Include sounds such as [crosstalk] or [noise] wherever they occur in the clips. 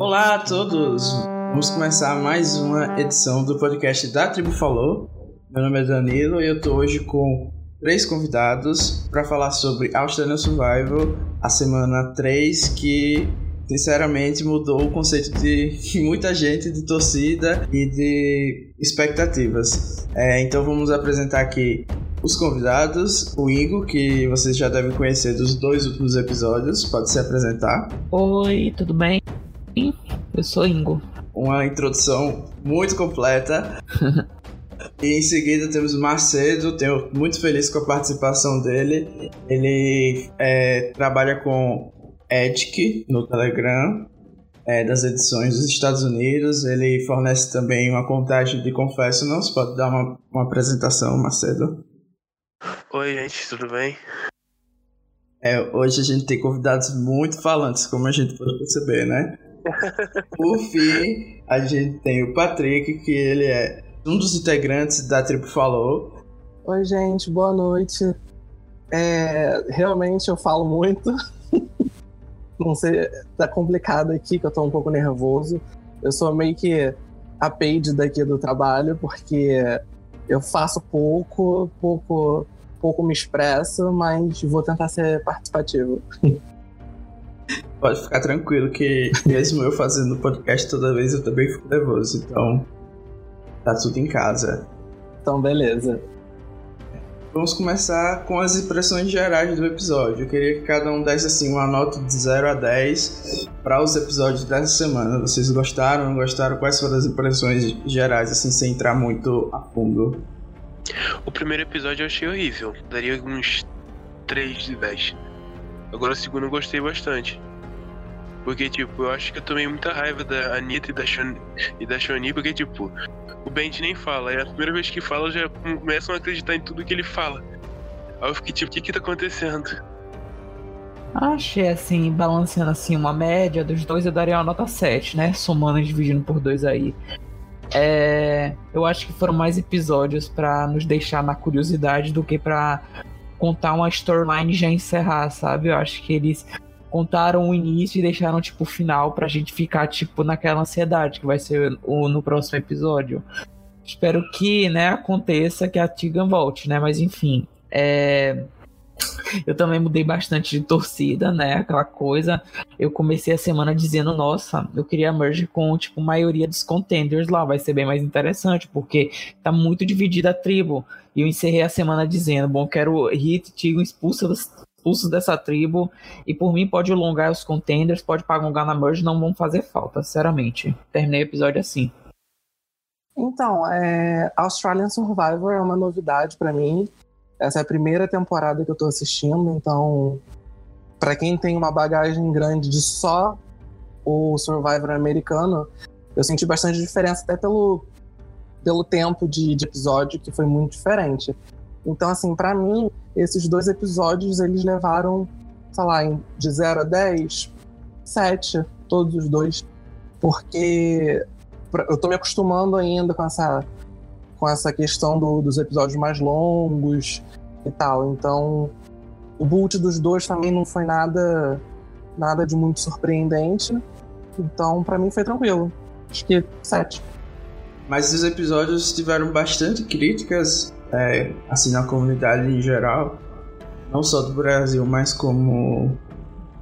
Olá a todos! Vamos começar mais uma edição do podcast da Tribo Falou. Meu nome é Danilo e eu estou hoje com três convidados para falar sobre Australian Survival, a semana 3, que sinceramente mudou o conceito de [laughs] muita gente, de torcida e de expectativas. É, então vamos apresentar aqui os convidados, o Ingo, que vocês já devem conhecer dos dois últimos episódios, pode se apresentar. Oi, tudo bem? Eu sou Ingo. Uma introdução muito completa. [laughs] e em seguida temos Macedo, tenho muito feliz com a participação dele. Ele é, trabalha com Edic no Telegram, é, das edições dos Estados Unidos. Ele fornece também uma contagem de confessionals. Pode dar uma, uma apresentação, Macedo? Oi, gente, tudo bem? É, hoje a gente tem convidados muito falantes, como a gente pode perceber, né? [laughs] Por fim, a gente tem o Patrick, que ele é um dos integrantes da Tribo Falou. Oi, gente, boa noite. É, realmente eu falo muito. [laughs] Não sei, tá complicado aqui, que eu tô um pouco nervoso. Eu sou meio que a paid daqui do trabalho, porque eu faço pouco, pouco, pouco me expresso, mas vou tentar ser participativo. [laughs] Pode ficar tranquilo que mesmo eu fazendo podcast toda vez eu também fico nervoso, então tá tudo em casa. Então beleza. Vamos começar com as impressões gerais do episódio. Eu queria que cada um desse assim uma nota de 0 a 10 para os episódios dessa semana. Vocês gostaram, não gostaram? Quais foram as impressões gerais, assim, sem entrar muito a fundo? O primeiro episódio eu achei horrível. Daria uns 3 de 10. Agora o segundo eu gostei bastante. Porque, tipo, eu acho que eu tomei muita raiva da Anitta e da, Shon e da Shoni, porque, tipo, o Bent nem fala. É a primeira vez que fala, já começam a acreditar em tudo que ele fala. Aí eu fiquei tipo, o que que tá acontecendo? Achei assim, balanceando assim uma média dos dois, eu daria uma nota 7, né? Somando e dividindo por dois aí. É, eu acho que foram mais episódios para nos deixar na curiosidade do que para contar uma storyline e já encerrar, sabe? Eu acho que eles contaram o início e deixaram, tipo, o final pra gente ficar, tipo, naquela ansiedade que vai ser o, no próximo episódio. Espero que, né, aconteça que a Tigan volte, né? Mas enfim. É... Eu também mudei bastante de torcida, né? Aquela coisa. Eu comecei a semana dizendo, nossa, eu queria merge com, tipo, maioria dos contenders lá. Vai ser bem mais interessante, porque tá muito dividida a tribo. E eu encerrei a semana dizendo, bom, quero Hit Tigan expulsa expulsos dessa tribo. E por mim, pode alongar os contenders, pode pagar na merge, não vão fazer falta, sinceramente. Terminei o episódio assim. Então, é, Australian Survivor é uma novidade para mim. Essa é a primeira temporada que eu tô assistindo, então, para quem tem uma bagagem grande de só o Survivor americano, eu senti bastante diferença, até pelo, pelo tempo de, de episódio, que foi muito diferente. Então, assim, para mim, esses dois episódios, eles levaram, sei lá, de 0 a 10, 7, todos os dois. Porque eu tô me acostumando ainda com essa, com essa questão do, dos episódios mais longos e tal. Então, o boot dos dois também não foi nada, nada de muito surpreendente. Então, para mim foi tranquilo. Acho que 7. Mas os episódios tiveram bastante críticas é, assim na comunidade em geral, não só do Brasil, mas como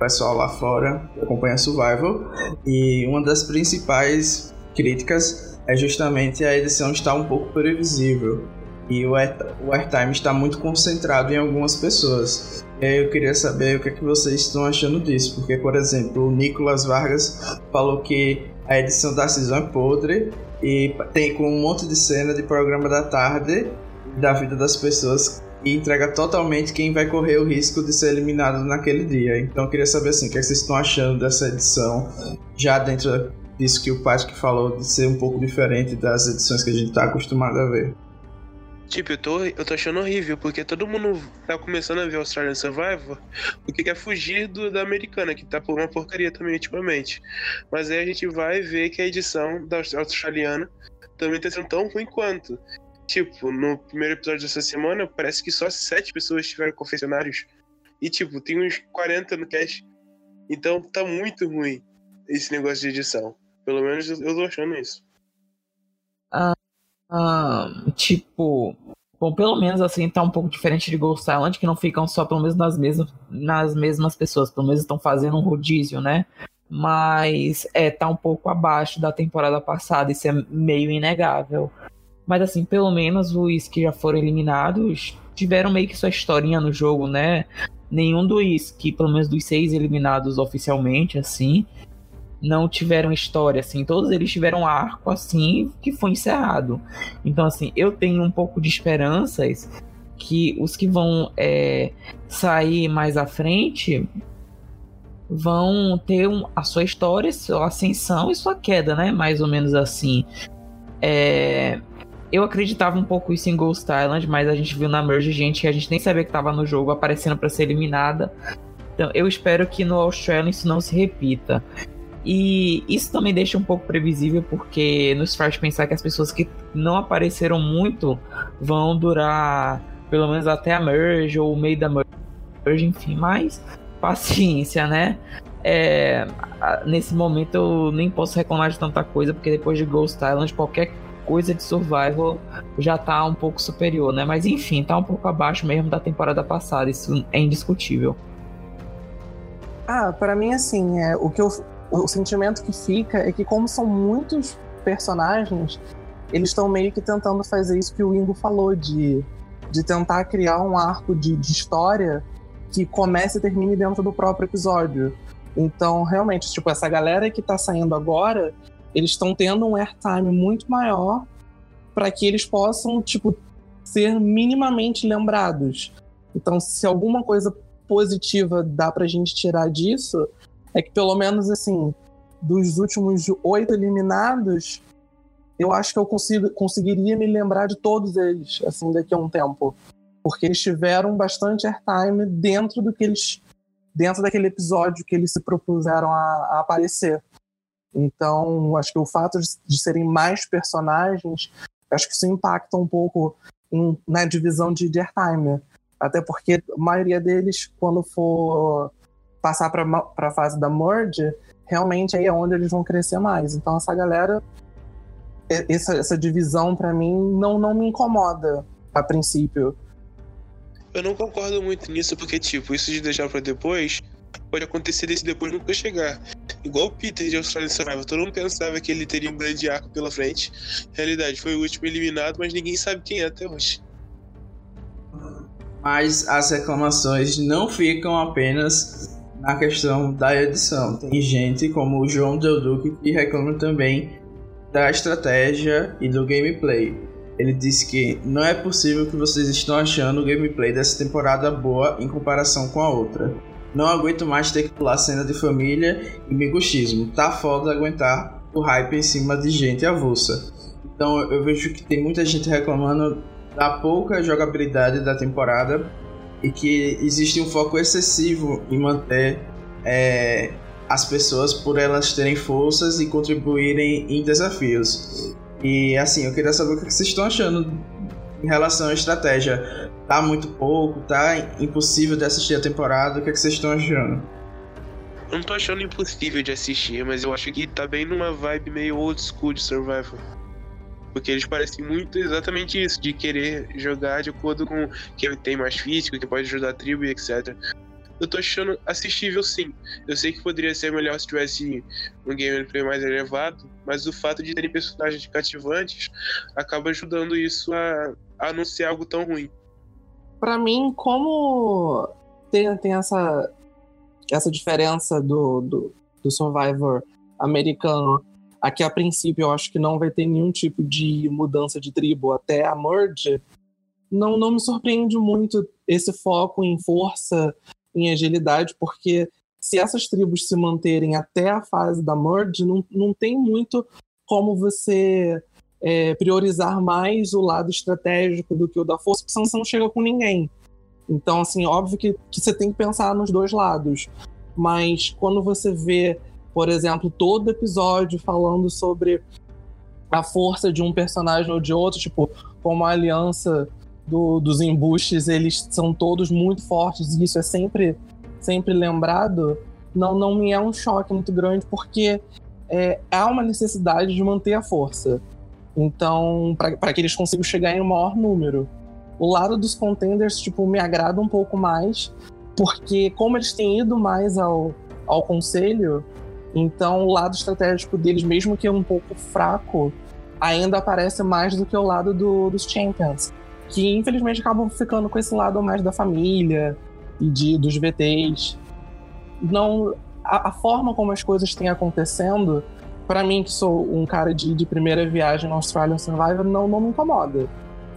pessoal lá fora que acompanha Survival. E uma das principais críticas é justamente a edição estar um pouco previsível e o airtime está muito concentrado em algumas pessoas. Eu queria saber o que, é que vocês estão achando disso, porque, por exemplo, o Nicolas Vargas falou que a edição da season é podre e tem com um monte de cena de programa da tarde da vida das pessoas e entrega totalmente quem vai correr o risco de ser eliminado naquele dia. Então eu queria saber assim, o que, é que vocês estão achando dessa edição, já dentro disso que o Patrick falou, de ser um pouco diferente das edições que a gente está acostumado a ver. Tipo, eu tô, eu tô achando horrível, porque todo mundo tá começando a ver Australian Survivor porque quer fugir do, da americana, que tá por uma porcaria também ultimamente. Mas aí a gente vai ver que a edição da australiana também tá sendo tão ruim quanto. Tipo, no primeiro episódio dessa semana, parece que só sete pessoas tiveram confessionários. E, tipo, tem uns 40 no cast. Então tá muito ruim esse negócio de edição. Pelo menos eu tô achando isso. Ah, ah, tipo. Bom, pelo menos assim tá um pouco diferente de Ghost Island, que não ficam só pelo menos nas mesmas, nas mesmas pessoas, pelo menos estão fazendo um rodízio, né? Mas é, tá um pouco abaixo da temporada passada, isso é meio inegável. Mas assim, pelo menos os que já foram eliminados tiveram meio que sua historinha no jogo, né? Nenhum dos que, pelo menos dos seis eliminados oficialmente, assim, não tiveram história, assim, todos eles tiveram arco, assim, que foi encerrado. Então, assim, eu tenho um pouco de esperanças que os que vão é, sair mais à frente vão ter um, a sua história, sua ascensão e sua queda, né? Mais ou menos assim. É, eu acreditava um pouco isso em Ghost Island, mas a gente viu na Merge gente que a gente nem sabia que estava no jogo aparecendo para ser eliminada. Então eu espero que no Australian isso não se repita. E isso também deixa um pouco previsível, porque nos faz pensar que as pessoas que não apareceram muito vão durar pelo menos até a merge ou o meio da merge, enfim, mas paciência, né? É, nesse momento eu nem posso reclamar de tanta coisa, porque depois de Ghost Island, qualquer coisa de survival já tá um pouco superior, né? Mas enfim, tá um pouco abaixo mesmo da temporada passada, isso é indiscutível. Ah, para mim assim, é, o que eu o sentimento que fica é que, como são muitos personagens, eles estão meio que tentando fazer isso que o Ingo falou, de, de tentar criar um arco de, de história que comece e termine dentro do próprio episódio. Então, realmente, tipo, essa galera que tá saindo agora, eles estão tendo um airtime muito maior para que eles possam, tipo, ser minimamente lembrados. Então, se alguma coisa positiva dá pra gente tirar disso, é que pelo menos assim, dos últimos oito eliminados, eu acho que eu consigo, conseguiria me lembrar de todos eles, assim, daqui a um tempo. Porque eles tiveram bastante airtime dentro do que eles. dentro daquele episódio que eles se propuseram a, a aparecer. Então, acho que o fato de, de, serem mais personagens, acho que isso impacta um pouco em, na divisão de, airtime. Até porque a maioria deles, quando for passar para a fase da merge, realmente aí é onde eles vão crescer mais. Então essa galera, essa, essa divisão para mim não, não me incomoda a princípio. Eu não concordo muito nisso porque tipo isso de deixar para depois pode acontecer desse depois nunca chegar. Igual o Peter de Australian Survival, todo mundo pensava que ele teria um grande arco pela frente. Realidade, foi o último eliminado, mas ninguém sabe quem é até hoje. Mas as reclamações não ficam apenas na questão da edição. Tem gente como o João Del Duque que reclama também da estratégia e do gameplay. Ele disse que não é possível que vocês estão achando o gameplay dessa temporada boa em comparação com a outra. Não aguento mais ter que pular cena de família e miguxismo. Tá foda aguentar o hype em cima de gente avulsa. Então eu vejo que tem muita gente reclamando da pouca jogabilidade da temporada e que existe um foco excessivo em manter é, as pessoas por elas terem forças e contribuírem em desafios. E assim, eu queria saber o que vocês estão achando em relação à estratégia. Tá muito pouco, tá impossível de assistir a temporada, o que, é que vocês estão achando? Não tô achando impossível de assistir, mas eu acho que tá bem numa vibe meio old school de survival. Porque eles parecem muito exatamente isso, de querer jogar de acordo com quem tem mais físico, que pode ajudar a tribo e etc. Eu tô achando assistível sim. Eu sei que poderia ser melhor se tivesse um gameplay mais elevado, mas o fato de terem personagens cativantes acaba ajudando isso a, a não ser algo tão ruim. Para mim, como tem, tem essa, essa diferença do, do, do Survivor americano Aqui, a princípio, eu acho que não vai ter nenhum tipo de mudança de tribo até a merge. Não, não me surpreende muito esse foco em força, em agilidade, porque se essas tribos se manterem até a fase da merge, não, não tem muito como você é, priorizar mais o lado estratégico do que o da força, porque senão você não chega com ninguém. Então, assim, óbvio que, que você tem que pensar nos dois lados. Mas quando você vê por exemplo, todo episódio falando sobre a força de um personagem ou de outro, tipo, como a aliança do, dos embustes eles são todos muito fortes e isso é sempre, sempre lembrado, não, não me é um choque muito grande, porque é, há uma necessidade de manter a força. Então, para que eles consigam chegar em um maior número. O lado dos contenders, tipo, me agrada um pouco mais, porque como eles têm ido mais ao, ao conselho, então o lado estratégico deles, mesmo que um pouco fraco, ainda aparece mais do que o lado do, dos champions. Que infelizmente acabam ficando com esse lado mais da família e de, dos VTs. Não, a, a forma como as coisas têm acontecendo, para mim, que sou um cara de, de primeira viagem no Australian Survivor, não, não me incomoda.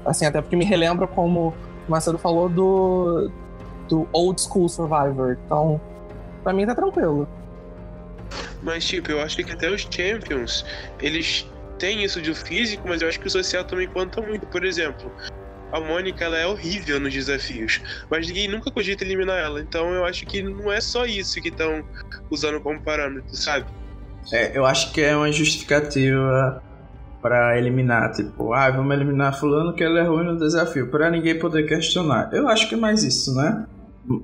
Assim, até porque me relembra como o Marcelo falou do, do old school Survivor. Então, pra mim tá tranquilo. Mas, tipo, eu acho que até os Champions, eles têm isso de físico, mas eu acho que o social também conta muito. Por exemplo, a Mônica ela é horrível nos desafios, mas ninguém nunca cogita eliminar ela. Então eu acho que não é só isso que estão usando como parâmetro, sabe? É, eu acho que é uma justificativa para eliminar, tipo, ah, vamos eliminar fulano que ele é ruim no desafio, para ninguém poder questionar. Eu acho que é mais isso, né?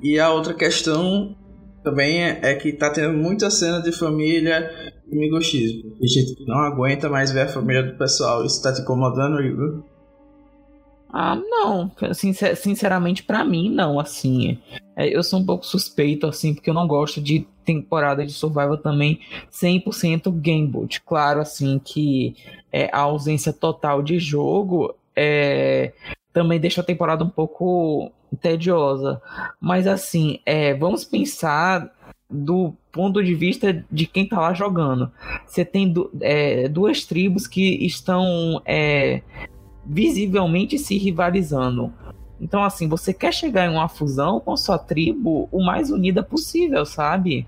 E a outra questão também é, é que tá tendo muita cena de família e migochismo. E gente que não aguenta mais ver a família do pessoal. Isso tá te incomodando, Igor? Ah, não. Sincer sinceramente, para mim, não, assim. É, eu sou um pouco suspeito, assim, porque eu não gosto de temporada de Survival também 100% gamebot. Claro, assim, que é, a ausência total de jogo é, também deixa a temporada um pouco tediosa. Mas, assim, é, vamos pensar do ponto de vista de quem tá lá jogando. Você tem du é, duas tribos que estão é, visivelmente se rivalizando. Então, assim, você quer chegar em uma fusão com sua tribo o mais unida possível, sabe?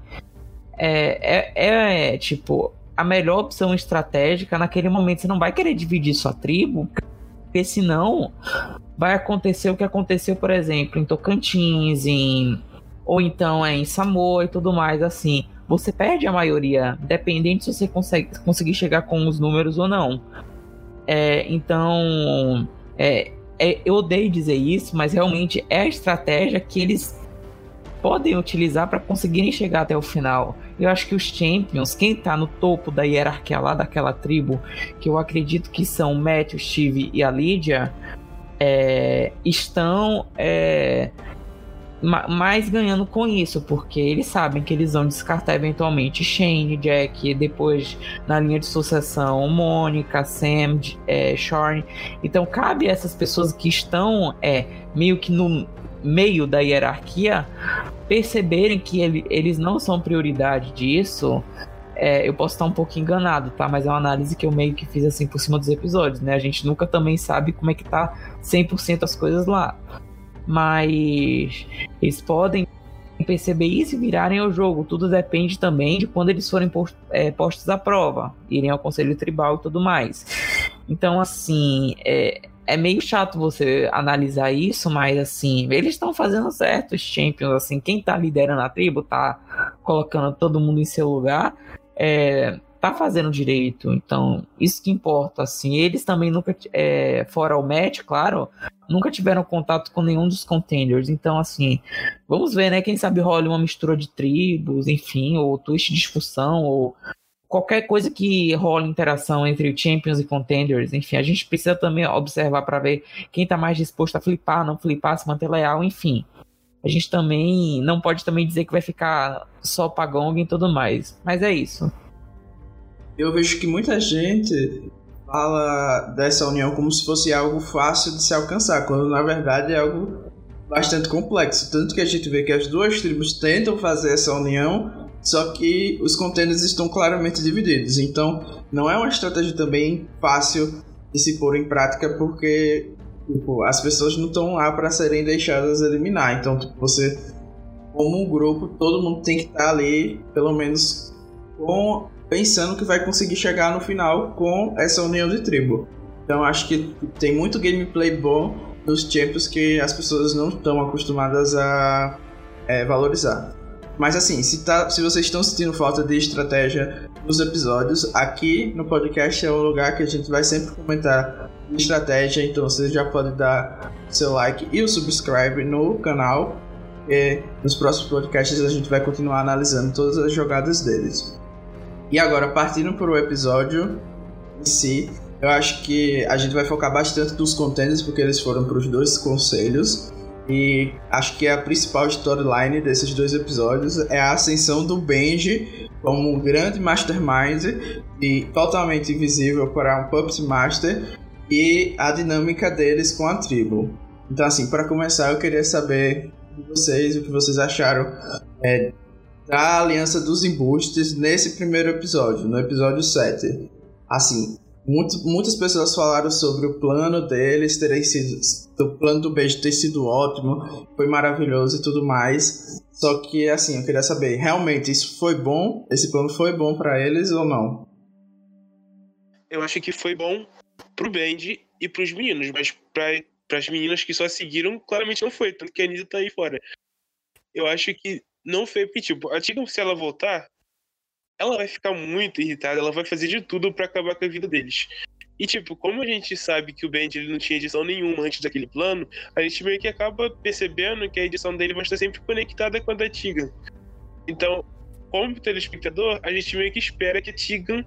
É, é, é, tipo, a melhor opção estratégica naquele momento. Você não vai querer dividir sua tribo, porque senão vai acontecer o que aconteceu, por exemplo, em Tocantins, em ou então é em Samoa e tudo mais assim. Você perde a maioria, dependente se você consegue conseguir chegar com os números ou não. É, então, é, é, eu odeio dizer isso, mas realmente é a estratégia que eles podem utilizar para conseguirem chegar até o final. Eu acho que os Champions, quem está no topo da hierarquia lá daquela tribo, que eu acredito que são o Matt, o Steve e a Lydia, é, estão é, mais ganhando com isso, porque eles sabem que eles vão descartar eventualmente Shane, Jack, depois na linha de sucessão Mônica, Sam, é, Shorn. Então cabe a essas pessoas que estão é, meio que no meio da hierarquia perceberem que ele, eles não são prioridade disso. É, eu posso estar um pouco enganado, tá? Mas é uma análise que eu meio que fiz assim por cima dos episódios, né? A gente nunca também sabe como é que tá 100% as coisas lá mas eles podem perceber isso e virarem ao jogo. Tudo depende também de quando eles forem post, é, postos à prova, irem ao conselho tribal e tudo mais. Então, assim, é, é meio chato você analisar isso, mas assim, eles estão fazendo certo, os champions, assim, quem tá liderando a tribo tá colocando todo mundo em seu lugar. É, tá fazendo direito. Então, isso que importa, assim. Eles também nunca, é, fora o match, claro, nunca tiveram contato com nenhum dos contenders. Então, assim, vamos ver, né? Quem sabe rola uma mistura de tribos, enfim, ou twist de discussão, ou qualquer coisa que rola interação entre champions e contenders. Enfim, a gente precisa também observar para ver quem tá mais disposto a flipar, não flipar, se manter leal, enfim. A gente também não pode também dizer que vai ficar só pagong e tudo mais. Mas é isso eu vejo que muita gente fala dessa união como se fosse algo fácil de se alcançar, quando na verdade é algo bastante complexo. Tanto que a gente vê que as duas tribos tentam fazer essa união, só que os contêineres estão claramente divididos. Então, não é uma estratégia também fácil de se pôr em prática, porque tipo, as pessoas não estão lá para serem deixadas eliminar. Então, tipo, você, como um grupo, todo mundo tem que estar ali, pelo menos com pensando que vai conseguir chegar no final com essa união de tribo. Então acho que tem muito gameplay bom nos Champions que as pessoas não estão acostumadas a é, valorizar. Mas assim, se, tá, se vocês estão sentindo falta de estratégia nos episódios, aqui no podcast é um lugar que a gente vai sempre comentar estratégia, então você já pode dar seu like e o subscribe no canal. E nos próximos podcasts a gente vai continuar analisando todas as jogadas deles. E agora, partindo para o episódio em si, eu acho que a gente vai focar bastante nos contenders, porque eles foram para os dois conselhos. E acho que a principal storyline desses dois episódios é a ascensão do Benji como um grande mastermind e totalmente invisível para um Puppet Master e a dinâmica deles com a tribo. Então, assim, para começar, eu queria saber de vocês o que vocês acharam é, da Aliança dos Embustes nesse primeiro episódio, no episódio 7. Assim, muito, muitas pessoas falaram sobre o plano deles terem sido. O plano do beijo ter sido ótimo, foi maravilhoso e tudo mais. Só que, assim, eu queria saber, realmente isso foi bom? Esse plano foi bom para eles ou não? Eu acho que foi bom pro Band e pros meninos, mas pra, pras meninas que só seguiram, claramente não foi, tanto que a Anitta tá aí fora. Eu acho que não foi porque, tipo, a Tika, se ela voltar, ela vai ficar muito irritada, ela vai fazer de tudo para acabar com a vida deles. E, tipo, como a gente sabe que o Band ele não tinha edição nenhuma antes daquele plano, a gente meio que acaba percebendo que a edição dele vai estar sempre conectada com a da Tigan. Então, como telespectador, a gente meio que espera que a Tigan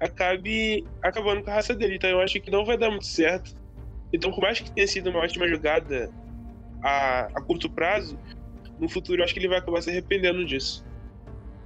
acabe acabando com a raça dele. Então, eu acho que não vai dar muito certo. Então, por mais que tenha sido uma ótima jogada a, a curto prazo, no futuro eu acho que ele vai acabar se arrependendo disso.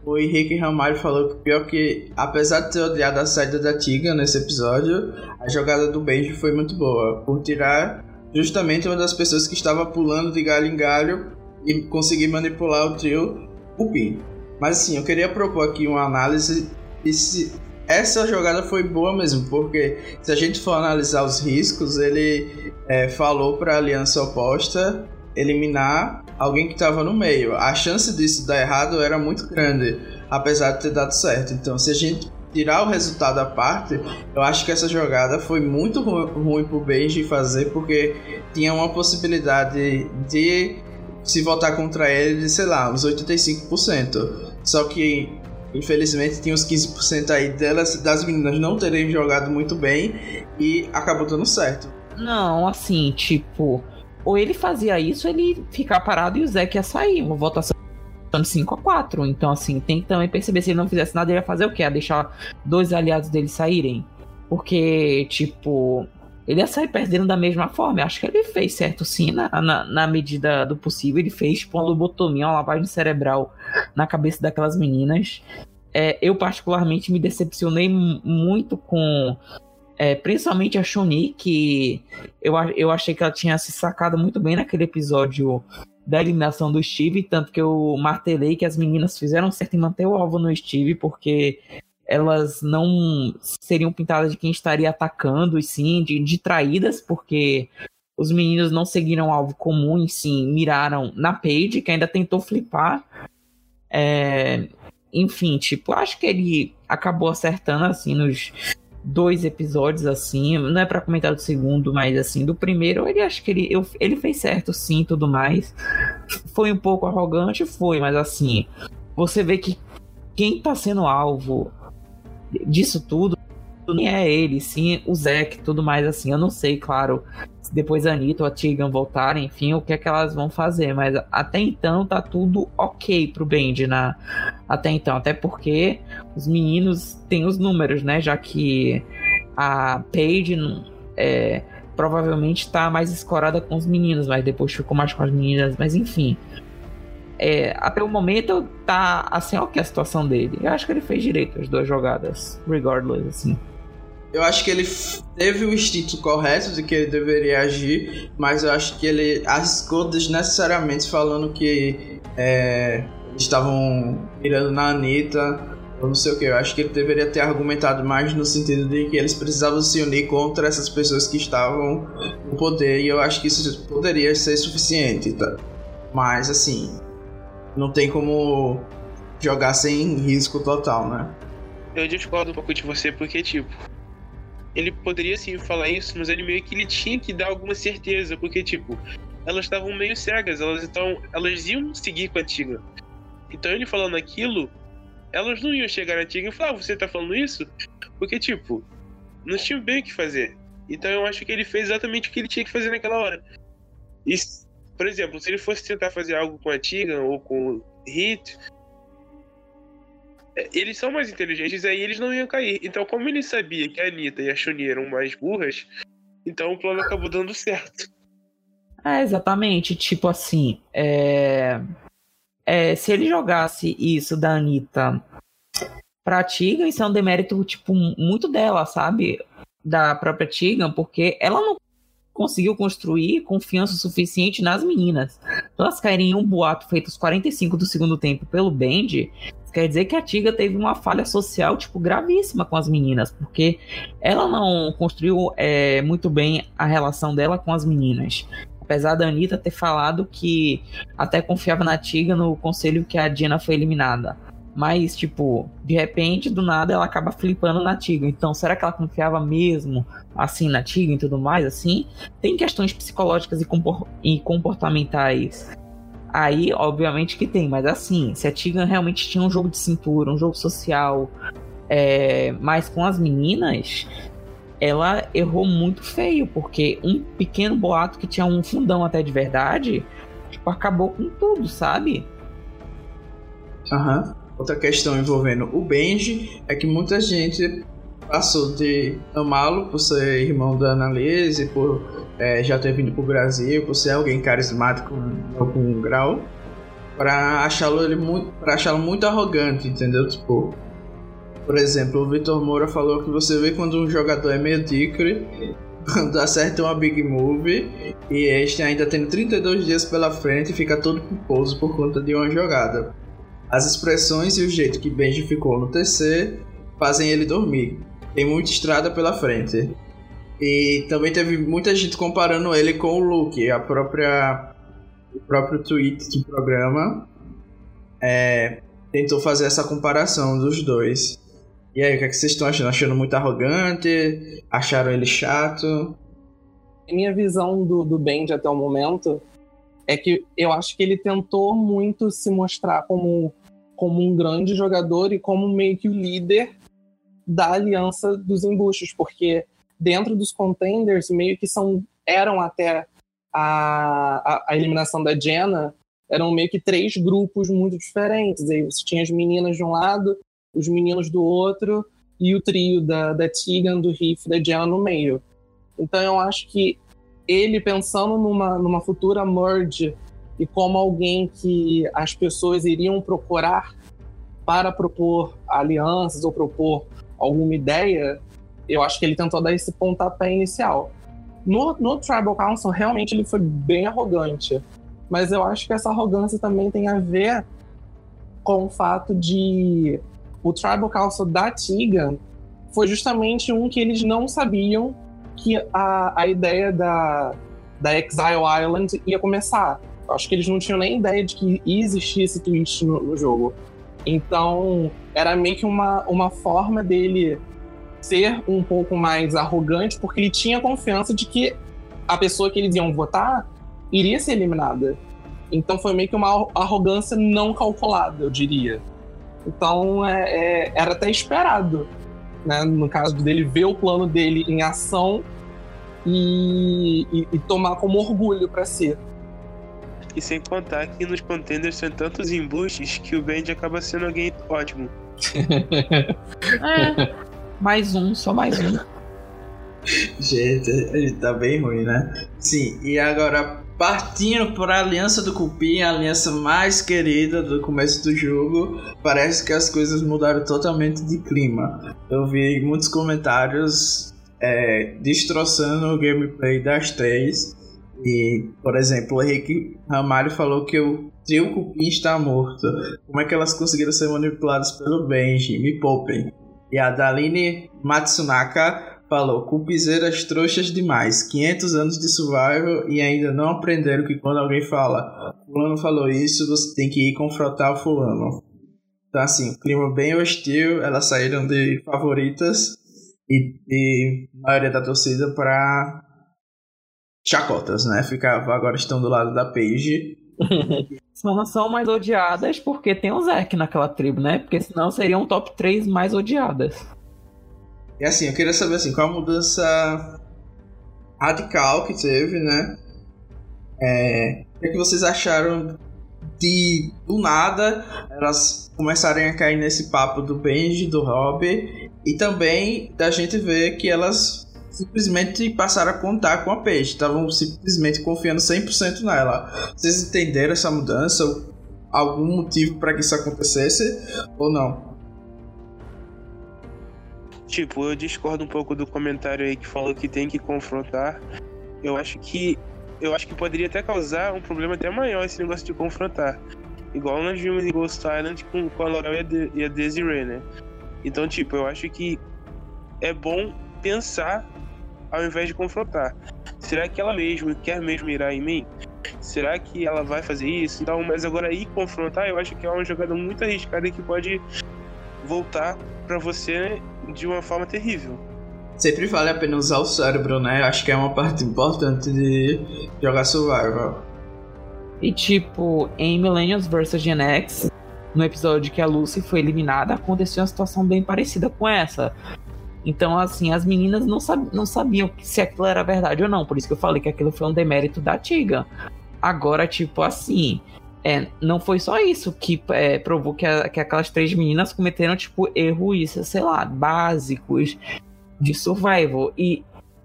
O Henrique Ramalho falou que pior que, apesar de ter odiado a saída da Tiga nesse episódio, a jogada do Benji foi muito boa, por tirar justamente uma das pessoas que estava pulando de galho em galho e conseguir manipular o trio Pin. Mas assim, eu queria propor aqui uma análise e se essa jogada foi boa mesmo, porque se a gente for analisar os riscos, ele é, falou para a aliança oposta eliminar alguém que estava no meio. A chance disso dar errado era muito grande, apesar de ter dado certo. Então, se a gente tirar o resultado à parte, eu acho que essa jogada foi muito ru ruim pro Benji fazer, porque tinha uma possibilidade de se votar contra ele de, sei lá, uns 85%. Só que, infelizmente, tinha uns 15% aí delas, das meninas não terem jogado muito bem e acabou dando certo. Não, assim, tipo, ou ele fazia isso, ele ficar parado e o Zeke ia sair. Uma votação de 5 a 4. Então, assim, tem que também perceber se ele não fizesse nada, ele ia fazer o quê? Ia deixar dois aliados dele saírem? Porque, tipo, ele ia sair perdendo da mesma forma. Eu acho que ele fez certo sim, na, na, na medida do possível. Ele fez pondo lobotomia, uma lavagem cerebral na cabeça daquelas meninas. É, eu, particularmente, me decepcionei muito com é, principalmente a Shuni, que eu, eu achei que ela tinha se sacado muito bem naquele episódio da eliminação do Steve, tanto que eu martelei que as meninas fizeram certo em manter o alvo no Steve, porque elas não seriam pintadas de quem estaria atacando, e sim de, de traídas, porque os meninos não seguiram alvo comum e sim miraram na Paige, que ainda tentou flipar. É, enfim, tipo, acho que ele acabou acertando assim nos dois episódios assim, não é para comentar do segundo, mas assim, do primeiro, ele acho que ele, eu, ele fez certo sim, tudo mais. Foi um pouco arrogante, foi, mas assim, você vê que quem tá sendo alvo disso tudo nem é ele, sim o Zack, tudo mais assim. Eu não sei, claro, depois a Anitta ou a Tegan voltarem, enfim, o que é que elas vão fazer. Mas até então tá tudo ok pro Bend na até então, até porque os meninos têm os números, né? Já que a Paige é, provavelmente tá mais escorada com os meninos, mas depois ficou mais com as meninas, mas enfim. É, até o momento tá assim, ok a situação dele. Eu acho que ele fez direito as duas jogadas, regardless, assim. Eu acho que ele teve o instinto correto de que ele deveria agir, mas eu acho que ele arriscou desnecessariamente falando que é, estavam mirando na Anitta ou não sei o que. Eu acho que ele deveria ter argumentado mais no sentido de que eles precisavam se unir contra essas pessoas que estavam no poder e eu acho que isso poderia ser suficiente, tá? Mas assim, não tem como jogar sem risco total, né? Eu discordo um pouco de você porque, tipo, ele poderia sim falar isso, mas ele meio que ele tinha que dar alguma certeza, porque, tipo, elas estavam meio cegas, elas então elas iam seguir com a Tiga. Então ele falando aquilo, elas não iam chegar na Tiga e falar, ah, você tá falando isso? Porque, tipo, não tinha bem o que fazer. Então eu acho que ele fez exatamente o que ele tinha que fazer naquela hora. E, por exemplo, se ele fosse tentar fazer algo com a Tiga ou com o Hit, eles são mais inteligentes, aí eles não iam cair. Então, como ele sabia que a Anitta e a Chun eram mais burras, então o plano acabou dando certo. É, exatamente. Tipo assim, é... É, se ele jogasse isso da Anitta pra Tigan, isso é um demérito, tipo, muito dela, sabe? Da própria Tigan, porque ela não conseguiu construir confiança suficiente nas meninas. Então elas caírem em um boato feito aos 45 do segundo tempo pelo Band, quer dizer que a Tiga teve uma falha social, tipo, gravíssima com as meninas, porque ela não construiu é, muito bem a relação dela com as meninas. Apesar da Anitta ter falado que até confiava na Tiga no conselho que a Diana foi eliminada. Mas, tipo, de repente, do nada, ela acaba flipando na Tiga. Então, será que ela confiava mesmo, assim, na Tiga e tudo mais, assim? Tem questões psicológicas e comportamentais Aí, obviamente que tem, mas assim, se a Tigan realmente tinha um jogo de cintura, um jogo social, é, mas com as meninas, ela errou muito feio, porque um pequeno boato que tinha um fundão até de verdade, tipo, acabou com tudo, sabe? Aham. Uhum. Outra questão envolvendo o Benji é que muita gente passou de amá-lo por ser irmão da Annalise, por é, já ter vindo pro Brasil, por ser alguém carismático em algum grau, pra achá-lo ele muito, pra achá-lo muito arrogante, entendeu? Tipo, por exemplo, o Vitor Moura falou que você vê quando um jogador é medíocre, quando acerta uma big move e este ainda tem 32 dias pela frente fica todo pulposo por conta de uma jogada. As expressões e o jeito que Benji ficou no TC fazem ele dormir. Tem muita estrada pela frente. E também teve muita gente comparando ele com o Luke, a própria o próprio tweet do programa é, tentou fazer essa comparação dos dois. E aí, o que, é que vocês estão achando? Achando muito arrogante? Acharam ele chato? Minha visão do, do até o momento é que eu acho que ele tentou muito se mostrar como, como um grande jogador e como meio que o líder da aliança dos embuchos, porque dentro dos contenders meio que são eram até a, a, a, eliminação da Jenna eram meio que três grupos muito diferentes. Aí você tinha as meninas de um lado, os meninos do outro e o trio da, da Tegan, do Riff da Jenna no meio. Então eu acho que ele pensando numa, numa futura merge e como alguém que as pessoas iriam procurar para propor alianças ou propor alguma ideia, eu acho que ele tentou dar esse pontapé inicial. No, no Tribal Council, realmente ele foi bem arrogante. Mas eu acho que essa arrogância também tem a ver com o fato de o Tribal Council da Tiga foi justamente um que eles não sabiam que a, a ideia da, da Exile Island ia começar. Eu acho que eles não tinham nem ideia de que esse twist no, no jogo. Então, era meio que uma, uma forma dele ser um pouco mais arrogante, porque ele tinha confiança de que a pessoa que eles iam votar iria ser eliminada. Então foi meio que uma arrogância não calculada, eu diria. Então é, é, era até esperado, né? No caso dele ver o plano dele em ação e, e, e tomar como orgulho para si. E sem contar que nos contenders são tantos embustes que o Band acaba sendo alguém ótimo. é, mais um, só mais um. [laughs] gente, tá bem ruim, né? Sim, e agora partindo para a Aliança do Cupim, a aliança mais querida do começo do jogo, parece que as coisas mudaram totalmente de clima. Eu vi muitos comentários é, destroçando o gameplay das três e, por exemplo, o Henrique Ramalho falou que o trio Cupim está morto. Como é que elas conseguiram ser manipuladas pelo Benji? Me poupem. E a Daline Matsunaka falou: Cupizeiras trouxas demais. 500 anos de survival e ainda não aprenderam que quando alguém fala Fulano falou isso, você tem que ir confrontar o Fulano. Então, assim, clima bem hostil. Elas saíram de favoritas e de maioria da torcida para chacotas, né? Ficava, agora estão do lado da Paige. [laughs] Não são mais odiadas porque tem o Zack naquela tribo, né? Porque senão seriam top 3 mais odiadas. E assim, eu queria saber assim, qual a mudança radical que teve, né? É, o que, é que vocês acharam de do nada elas começarem a cair nesse papo do Benji, do Rob, e também da gente ver que elas simplesmente passaram a contar com a Paige, estavam simplesmente confiando 100% nela. Vocês entenderam essa mudança? Algum motivo para que isso acontecesse ou não? Tipo, eu discordo um pouco do comentário aí que falou que tem que confrontar. Eu acho que eu acho que poderia até causar um problema até maior esse negócio de confrontar. Igual nós vimos em Ghost Island com, com a Laurel e a, de, e a Desiree, né? Então, tipo, eu acho que é bom pensar ao invés de confrontar. Será que ela mesmo quer mesmo mirar em mim? Será que ela vai fazer isso? Então, mas agora ir confrontar, eu acho que é uma jogada muito arriscada que pode voltar para você de uma forma terrível. Sempre vale a pena usar o cérebro, né? Acho que é uma parte importante de jogar survival. E tipo, em Millennials vs Gen X, no episódio que a Lucy foi eliminada, aconteceu uma situação bem parecida com essa. Então, assim, as meninas não, sab não sabiam se aquilo era verdade ou não. Por isso que eu falei que aquilo foi um demérito da Tiga. Agora, tipo assim, é, não foi só isso que é, provou que, a, que aquelas três meninas cometeram, tipo, erros, sei lá, básicos de survival. E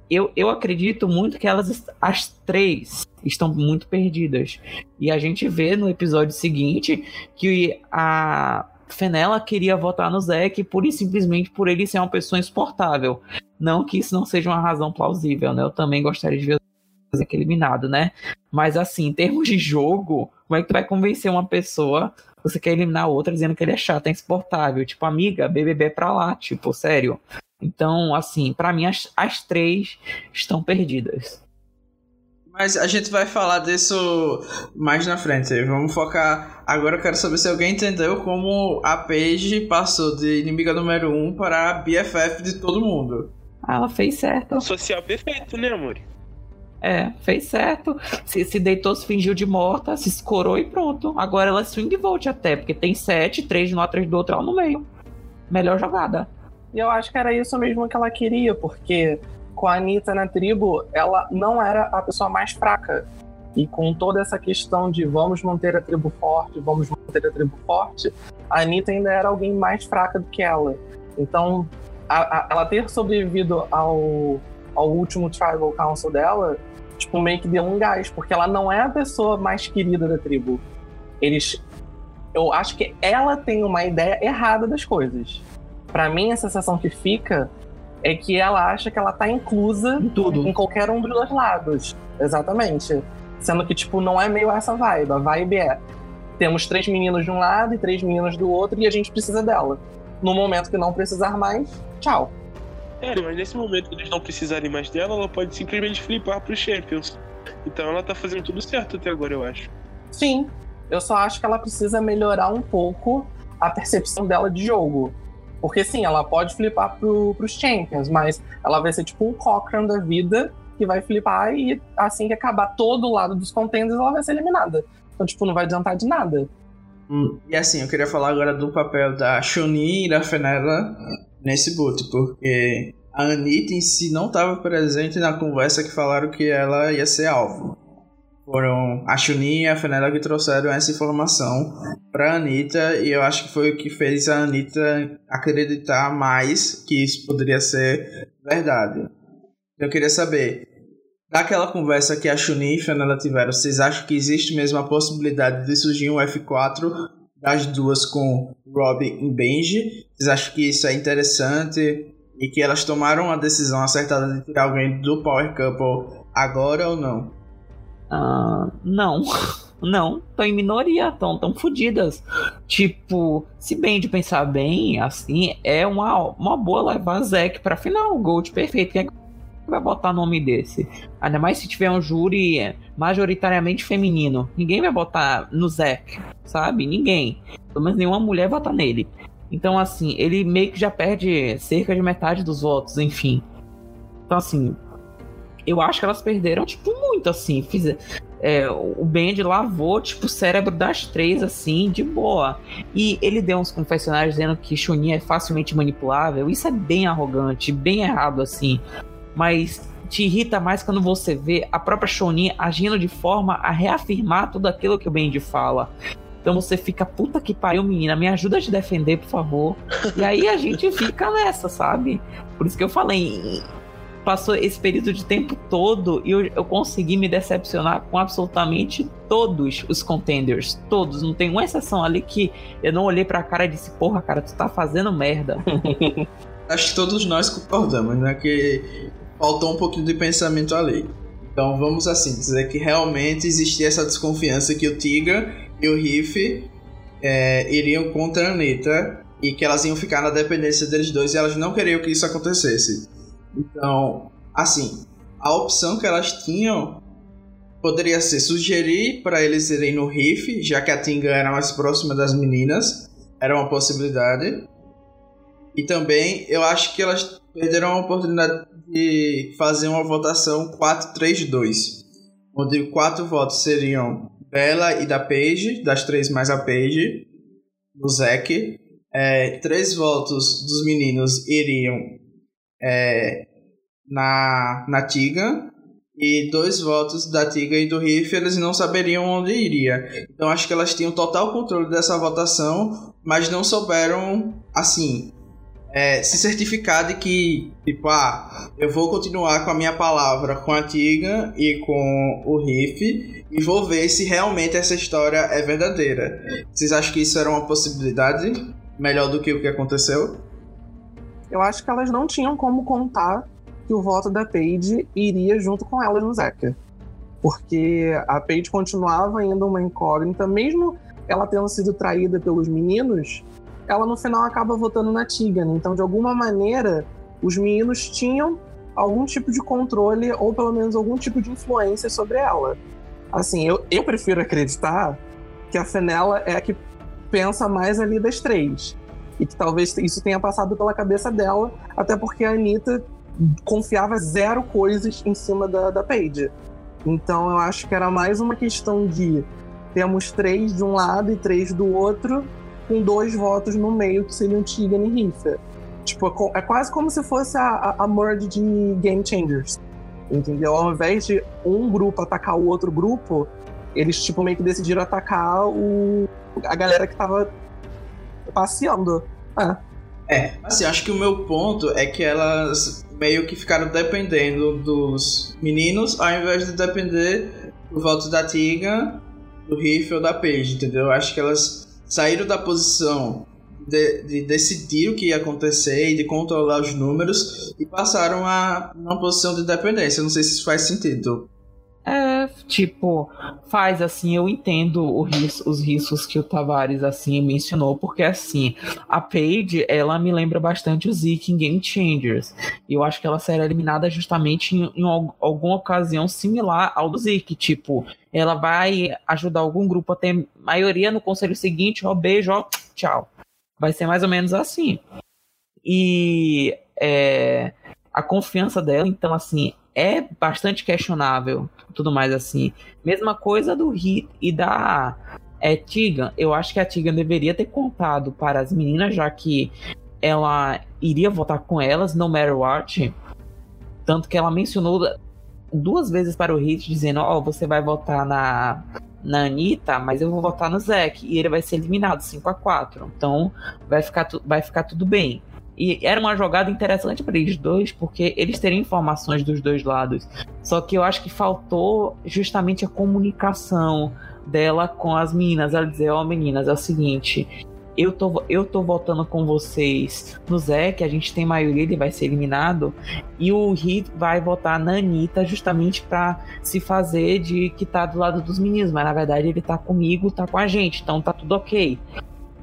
eu, eu acredito muito que elas, as três, estão muito perdidas. E a gente vê no episódio seguinte que a Fenella queria votar no Zack pura e simplesmente por ele ser uma pessoa insuportável. Não que isso não seja uma razão plausível, né? Eu também gostaria de ver o Zack eliminado, né? Mas assim, em termos de jogo, como é que tu vai convencer uma pessoa você quer eliminar outra dizendo que ele é chato, é insuportável? Tipo, amiga, BBB é pra lá, tipo, sério. Então, assim, para mim as, as três estão perdidas. Mas a gente vai falar disso mais na frente. Vamos focar. Agora eu quero saber se alguém entendeu como a Paige passou de inimiga número um para BFF de todo mundo. Ah, ela fez certo. Social perfeito, né, amor? É, fez certo. Se, se deitou, se fingiu de morta, se escorou e pronto. Agora ela é swing vote até, porque tem sete, três de um atrás do outro, ela no meio. Melhor jogada. E eu acho que era isso mesmo que ela queria, porque com a Anitta na tribo, ela não era a pessoa mais fraca. E com toda essa questão de vamos manter a tribo forte, vamos manter a tribo forte, a Anitta ainda era alguém mais fraca do que ela. Então, a, a, ela ter sobrevivido ao, ao último Tribal Council dela, tipo, meio que deu um gás, porque ela não é a pessoa mais querida da tribo. Eles. Eu acho que ela tem uma ideia errada das coisas. Para mim, a sensação que fica é que ela acha que ela tá inclusa em tudo, em qualquer um dos dois lados. Exatamente. Sendo que, tipo, não é meio essa vibe. A vibe é: temos três meninos de um lado e três meninas do outro e a gente precisa dela. No momento que não precisar mais, tchau. É, mas nesse momento que eles não precisarem mais dela, ela pode simplesmente flipar pros Champions. Então ela tá fazendo tudo certo até agora, eu acho. Sim. Eu só acho que ela precisa melhorar um pouco a percepção dela de jogo. Porque sim, ela pode flipar pro, pros Champions, mas ela vai ser tipo um Cochrane da vida que vai flipar e assim que acabar todo o lado dos contenders, ela vai ser eliminada. Então, tipo, não vai adiantar de nada. Hum, e assim, eu queria falar agora do papel da Chunin e da Fenella nesse boot, porque a Anitta em si não estava presente na conversa que falaram que ela ia ser alvo. Foram a Chunin e a Fenella que trouxeram essa informação pra Anitta e eu acho que foi o que fez a Anitta acreditar mais que isso poderia ser verdade. Eu queria saber, daquela conversa que a Chunin e a Fenella tiveram, vocês acham que existe mesmo a possibilidade de surgir um F4 das duas com Robin e Benji? Vocês acham que isso é interessante e que elas tomaram a decisão acertada de tirar alguém do Power Couple agora ou não? Uh, não. [laughs] Não, estão em minoria, estão tão fodidas. Tipo, se bem de pensar bem, assim, é uma, uma boa levar Zack pra final. Gold perfeito. Quem é que vai botar nome desse? Ainda mais se tiver um júri majoritariamente feminino. Ninguém vai botar no Zack, sabe? Ninguém. Pelo menos nenhuma mulher vota nele. Então, assim, ele meio que já perde cerca de metade dos votos, enfim. Então, assim, eu acho que elas perderam, tipo, muito, assim. Fiz... É, o Bend lavou, tipo, o cérebro das três, assim, de boa. E ele deu uns confessionários dizendo que Chunin é facilmente manipulável. Isso é bem arrogante, bem errado, assim. Mas te irrita mais quando você vê a própria Shonin agindo de forma a reafirmar tudo aquilo que o Bendy fala. Então você fica, puta que pariu, menina, me ajuda a te defender, por favor. E aí a gente fica nessa, sabe? Por isso que eu falei, passou esse período de tempo todo e eu, eu consegui me decepcionar com absolutamente todos os contenders. Todos. Não tem uma exceção ali que eu não olhei pra cara e disse, porra, cara, tu tá fazendo merda. [laughs] Acho que todos nós concordamos, né? Que faltou um pouquinho de pensamento ali. Então vamos assim dizer que realmente existia essa desconfiança que o Tiga e o Riff é, iriam contra a Anitta e que elas iam ficar na dependência deles dois e elas não queriam que isso acontecesse. Então, assim, a opção que elas tinham poderia ser sugerir para eles irem no Riff, já que a Tinga era mais próxima das meninas, era uma possibilidade. E também eu acho que elas perderam a oportunidade de fazer uma votação 4-3-2, onde quatro votos seriam Bella e da Paige, das três mais a Paige, do Zack. É, três votos dos meninos iriam é, na, na Tiga, e dois votos da Tiga e do Riff, eles não saberiam onde iria. Então acho que elas tinham total controle dessa votação, mas não souberam, assim, é, se certificar de que, tipo, ah, eu vou continuar com a minha palavra com a Tiga e com o Riff e vou ver se realmente essa história é verdadeira. Vocês acham que isso era uma possibilidade melhor do que o que aconteceu? Eu acho que elas não tinham como contar que o voto da Paige iria junto com elas no Zeca. Porque a Paige continuava ainda uma incógnita, mesmo ela tendo sido traída pelos meninos, ela no final acaba votando na Tigan. Então, de alguma maneira, os meninos tinham algum tipo de controle ou pelo menos algum tipo de influência sobre ela. Assim, eu, eu prefiro acreditar que a Fenella é a que pensa mais ali das três. E que talvez isso tenha passado pela cabeça dela, até porque a Anitta confiava zero coisas em cima da, da Paige. Então eu acho que era mais uma questão de temos três de um lado e três do outro, com dois votos no meio, que seriam Tegan e Riffer. Tipo, é, é quase como se fosse a, a, a merge de Game Changers. Entendeu? Ao invés de um grupo atacar o outro grupo, eles, tipo, meio que decidiram atacar o, a galera que tava passeando. É. É, assim, acho que o meu ponto é que elas meio que ficaram dependendo dos meninos, ao invés de depender do voto da Tiga, do Riff ou da Paige, entendeu? Acho que elas saíram da posição de, de, decidir o que ia acontecer e de controlar os números e passaram a uma posição de dependência. Não sei se isso faz sentido. É, tipo, faz assim, eu entendo os riscos que o Tavares assim mencionou, porque assim, a Paige, ela me lembra bastante o Zeke em Game Changers. Eu acho que ela será eliminada justamente em, em alguma ocasião similar ao do Zeke, tipo, ela vai ajudar algum grupo a ter maioria no conselho seguinte, ó, beijo, ó, tchau. Vai ser mais ou menos assim. E é, a confiança dela, então, assim, é bastante questionável, tudo mais assim. Mesma coisa do Hit e da é, Tigan. Eu acho que a Tigan deveria ter contado para as meninas, já que ela iria votar com elas, no matter what. Tanto que ela mencionou duas vezes para o Hit, dizendo: Ó, oh, você vai votar na, na Anitta, mas eu vou votar no Zack. E ele vai ser eliminado 5 a 4 Então vai ficar, vai ficar tudo bem. E era uma jogada interessante para eles dois, porque eles teriam informações dos dois lados. Só que eu acho que faltou justamente a comunicação dela com as meninas. Ela dizer, ó, oh, meninas, é o seguinte. Eu tô, eu tô votando com vocês no Zé, que a gente tem maioria, ele vai ser eliminado. E o Hit vai votar na Anitta justamente para se fazer de que tá do lado dos meninos. Mas na verdade ele tá comigo, tá com a gente, então tá tudo ok.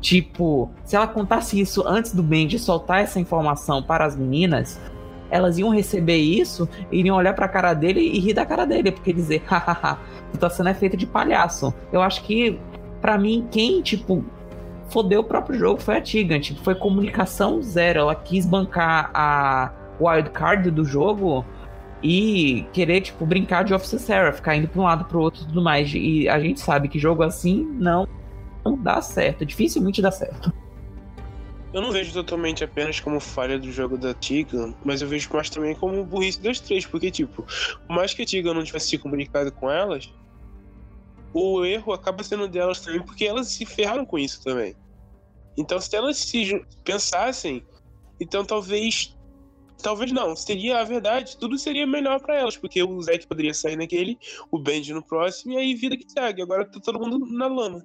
Tipo, se ela contasse isso antes do Benji soltar essa informação para as meninas, elas iam receber isso, iriam olhar para a cara dele e rir da cara dele, porque dizer, [laughs] hahaha, tu tá sendo feita de palhaço. Eu acho que, para mim, quem, tipo, fodeu o próprio jogo foi a Tigan, tipo, foi comunicação zero. Ela quis bancar a wildcard do jogo e querer, tipo, brincar de Officer Sarah, ficar indo pra um lado pro outro e tudo mais. E a gente sabe que jogo assim não, não dá certo, dificilmente dá certo. Eu não vejo totalmente apenas como falha do jogo da Tiga, mas eu vejo mais também como burrice das três, porque, tipo, por mais que a Tiga não tivesse se comunicado com elas, o erro acaba sendo delas também, porque elas se ferraram com isso também. Então, se elas se pensassem, então talvez. Talvez não, seria a verdade, tudo seria melhor para elas, porque o Zack poderia sair naquele, o Benji no próximo, e aí vida que segue. Agora tá todo mundo na lama.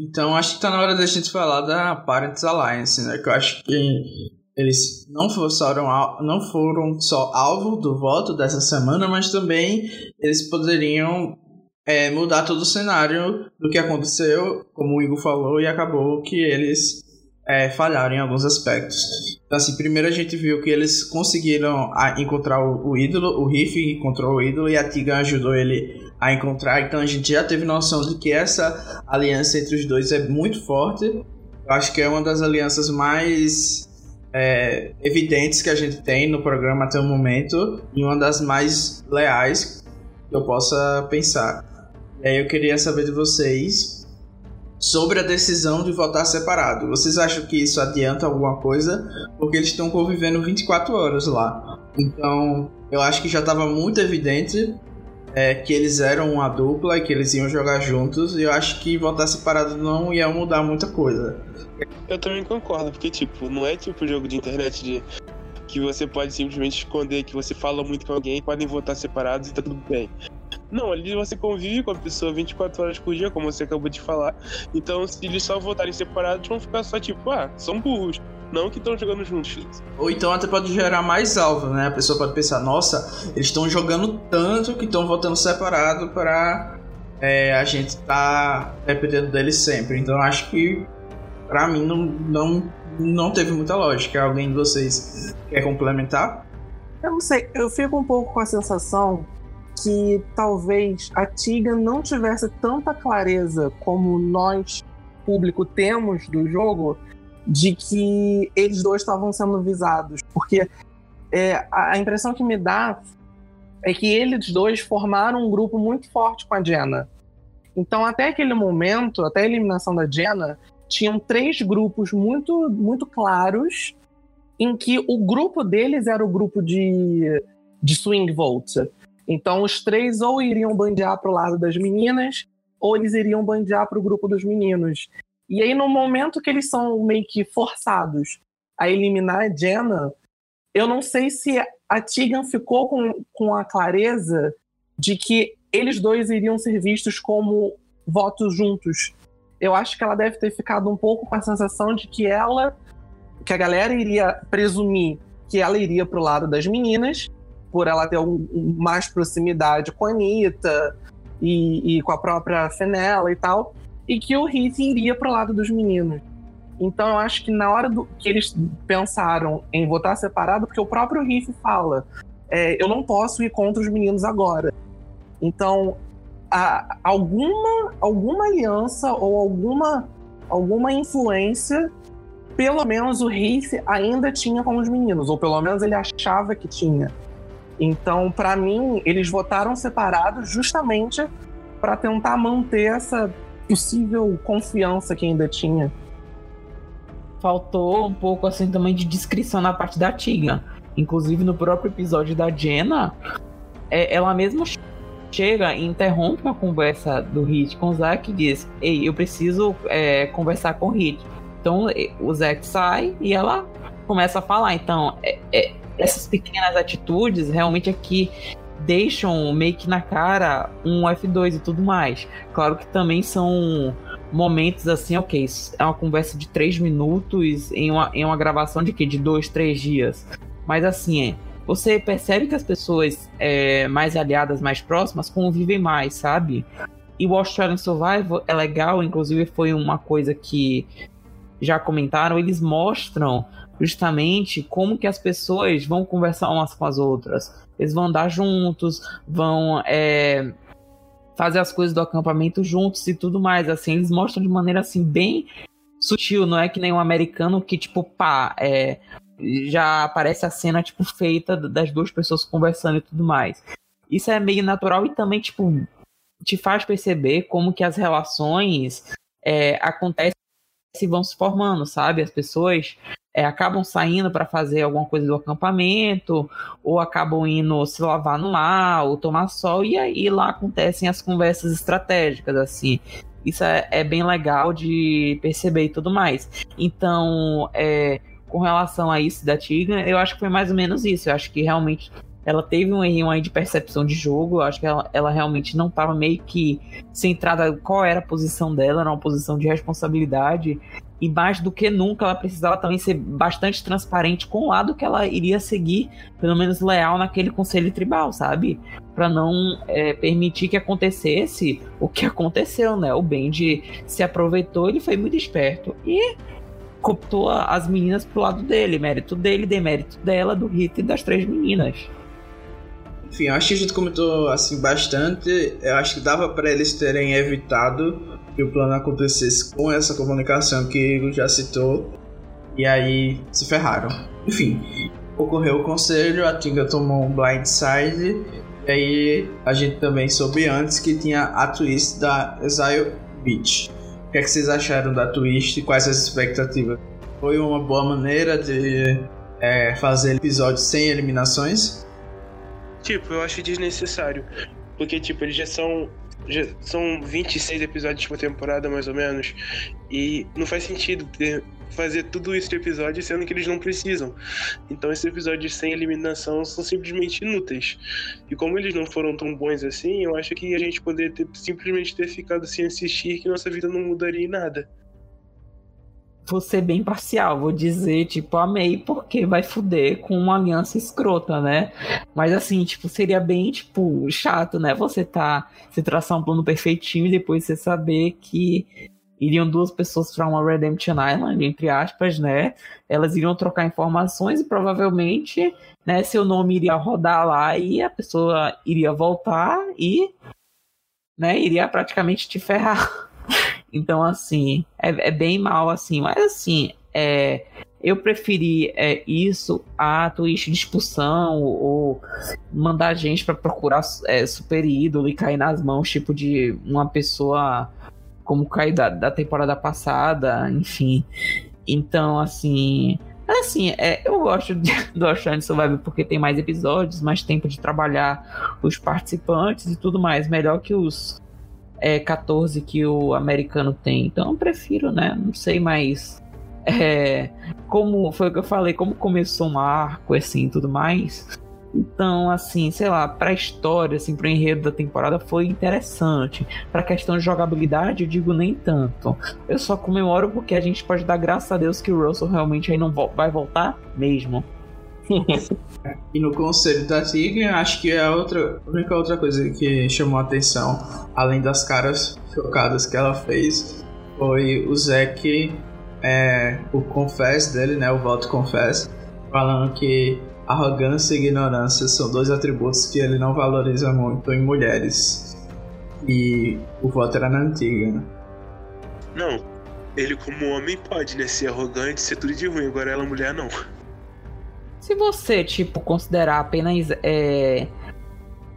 Então acho que tá na hora da gente falar da Parents Alliance, né? Que eu acho que eles não foram, não foram só alvo do voto dessa semana, mas também eles poderiam é, mudar todo o cenário do que aconteceu, como o Igor falou, e acabou que eles é, falharam em alguns aspectos. Então, assim, primeiro a gente viu que eles conseguiram encontrar o, o ídolo, o Riff encontrou o ídolo e a Tiga ajudou ele a encontrar. Então a gente já teve noção de que essa aliança entre os dois é muito forte. Eu acho que é uma das alianças mais é, evidentes que a gente tem no programa até o momento e uma das mais leais que eu possa pensar. E aí eu queria saber de vocês sobre a decisão de votar separado. Vocês acham que isso adianta alguma coisa? Porque eles estão convivendo 24 horas lá. Então, eu acho que já estava muito evidente é, que eles eram uma dupla e que eles iam jogar juntos. E eu acho que votar separado não ia mudar muita coisa. Eu também concordo, porque, tipo, não é tipo jogo de internet de que você pode simplesmente esconder que você fala muito com alguém, podem votar separados e tá tudo bem. Não, ali você convive com a pessoa 24 horas por dia, como você acabou de falar. Então, se eles só votarem separados, vão ficar só tipo, ah, são burros. Não que estão jogando juntos. Ou então até pode gerar mais alvo, né? A pessoa pode pensar, nossa, eles estão jogando tanto que estão votando separado para é, a gente tá dependendo deles sempre. Então acho que para mim não, não, não teve muita lógica. Alguém de vocês quer complementar? Eu não sei, eu fico um pouco com a sensação que talvez a Tiga não tivesse tanta clareza como nós, público, temos do jogo, de que eles dois estavam sendo visados. Porque é, a impressão que me dá é que eles dois formaram um grupo muito forte com a Jenna. Então, até aquele momento, até a eliminação da Jenna, tinham três grupos muito, muito claros em que o grupo deles era o grupo de, de swing vote. Então, os três ou iriam bandear para o lado das meninas, ou eles iriam bandear para o grupo dos meninos. E aí, no momento que eles são meio que forçados a eliminar a Jenna, eu não sei se a Tegan ficou com, com a clareza de que eles dois iriam ser vistos como votos juntos. Eu acho que ela deve ter ficado um pouco com a sensação de que ela, que a galera iria presumir que ela iria para o lado das meninas por ela ter um, mais proximidade com a Anitta e, e, com a própria Fenella e tal, e que o Heath iria pro lado dos meninos. Então eu acho que na hora do, que eles pensaram em votar separado, porque o próprio Heath fala, é, eu não posso ir contra os meninos agora. Então, a, alguma, alguma aliança ou alguma, alguma influência, pelo menos o Heath ainda tinha com os meninos, ou pelo menos ele achava que tinha. Então, para mim, eles votaram separados justamente para tentar manter essa possível confiança que ainda tinha. Faltou um pouco assim também de descrição na parte da Tiga. Inclusive no próprio episódio da Jenna, é, ela mesma chega e interrompe a conversa do Hit com o Zack e diz: Ei, eu preciso é, conversar com o Hit. Então o Zack sai e ela começa a falar. Então, é, é, essas pequenas atitudes realmente aqui deixam meio que na cara um F2 e tudo mais. Claro que também são momentos assim, ok, é uma conversa de três minutos em uma, em uma gravação de que? De dois, três dias. Mas assim, é, você percebe que as pessoas é, mais aliadas, mais próximas, convivem mais, sabe? E o Australian Survival é legal, inclusive foi uma coisa que já comentaram, eles mostram justamente como que as pessoas vão conversar umas com as outras. Eles vão andar juntos, vão é, fazer as coisas do acampamento juntos e tudo mais. Assim, eles mostram de maneira assim bem sutil, não é que nem um americano que tipo pá, é, já aparece a cena, tipo, feita das duas pessoas conversando e tudo mais. Isso é meio natural e também, tipo, te faz perceber como que as relações é, acontecem e vão se formando, sabe? As pessoas é, acabam saindo para fazer alguma coisa do acampamento, ou acabam indo se lavar no mar, ou tomar sol, e aí lá acontecem as conversas estratégicas, assim. Isso é, é bem legal de perceber e tudo mais. Então, é, com relação a isso da Tiga, eu acho que foi mais ou menos isso. Eu acho que realmente ela teve um erro aí de percepção de jogo. Eu acho que ela, ela realmente não estava meio que centrada qual era a posição dela, era uma posição de responsabilidade. E mais do que nunca, ela precisava também ser bastante transparente com o lado que ela iria seguir, pelo menos leal naquele conselho tribal, sabe? Para não é, permitir que acontecesse o que [laughs] aconteceu, né? O Benji se aproveitou, ele foi muito esperto. E cooptou as meninas pro lado dele, mérito dele, demérito dela, do Rita e das três meninas. Enfim, eu acho que a gente comentou assim bastante. Eu acho que dava para eles terem evitado que o plano acontecesse com essa comunicação que Igor já citou. E aí se ferraram. Enfim, ocorreu o conselho, a Tinga tomou um blindside. E aí a gente também soube antes que tinha a twist da Exile Beach. O que, é que vocês acharam da twist e quais as expectativas? Foi uma boa maneira de é, fazer episódios sem eliminações? Tipo, eu acho desnecessário. Porque, tipo, eles já são. São 26 episódios por temporada, mais ou menos. E não faz sentido ter, fazer tudo isso de episódio sendo que eles não precisam. Então esses episódios sem eliminação são simplesmente inúteis. E como eles não foram tão bons assim, eu acho que a gente poderia ter, simplesmente ter ficado sem assistir que nossa vida não mudaria em nada vou ser bem parcial, vou dizer, tipo, amei, porque vai fuder com uma aliança escrota, né? Mas assim, tipo, seria bem, tipo, chato, né? Você tá. Você traçar um plano perfeitinho e depois você saber que iriam duas pessoas para uma Redemption Island, entre aspas, né? Elas iriam trocar informações e provavelmente, né, seu nome iria rodar lá e a pessoa iria voltar e, né, iria praticamente te ferrar. [laughs] Então, assim, é, é bem mal, assim, mas assim, é, eu preferi é, isso a twist de expulsão ou mandar gente para procurar é, super ídolo e cair nas mãos, tipo, de uma pessoa como caiu da, da temporada passada, enfim. Então, assim. Assim, é, eu gosto de, [laughs] do Ocean Survival porque tem mais episódios, mais tempo de trabalhar os participantes e tudo mais. Melhor que os é, 14 que o americano tem. Então eu prefiro, né? Não sei mais. É, como foi o que eu falei, como começou um arco assim tudo mais. Então, assim, sei lá, pra história, assim, pro enredo da temporada foi interessante. Pra questão de jogabilidade, eu digo nem tanto. Eu só comemoro porque a gente pode dar graças a Deus que o Russell realmente aí não vai voltar mesmo e no conselho da Tigre, acho que é a, outra, única outra coisa que chamou a atenção, além das caras chocadas que ela fez, foi o Zack, é, o confess dele, né, o voto confess, falando que arrogância e ignorância são dois atributos que ele não valoriza muito em mulheres. E o voto era na antiga, né? Não, ele como homem pode, né, ser arrogante, ser tudo de ruim, agora ela mulher não. Se você, tipo, considerar apenas é,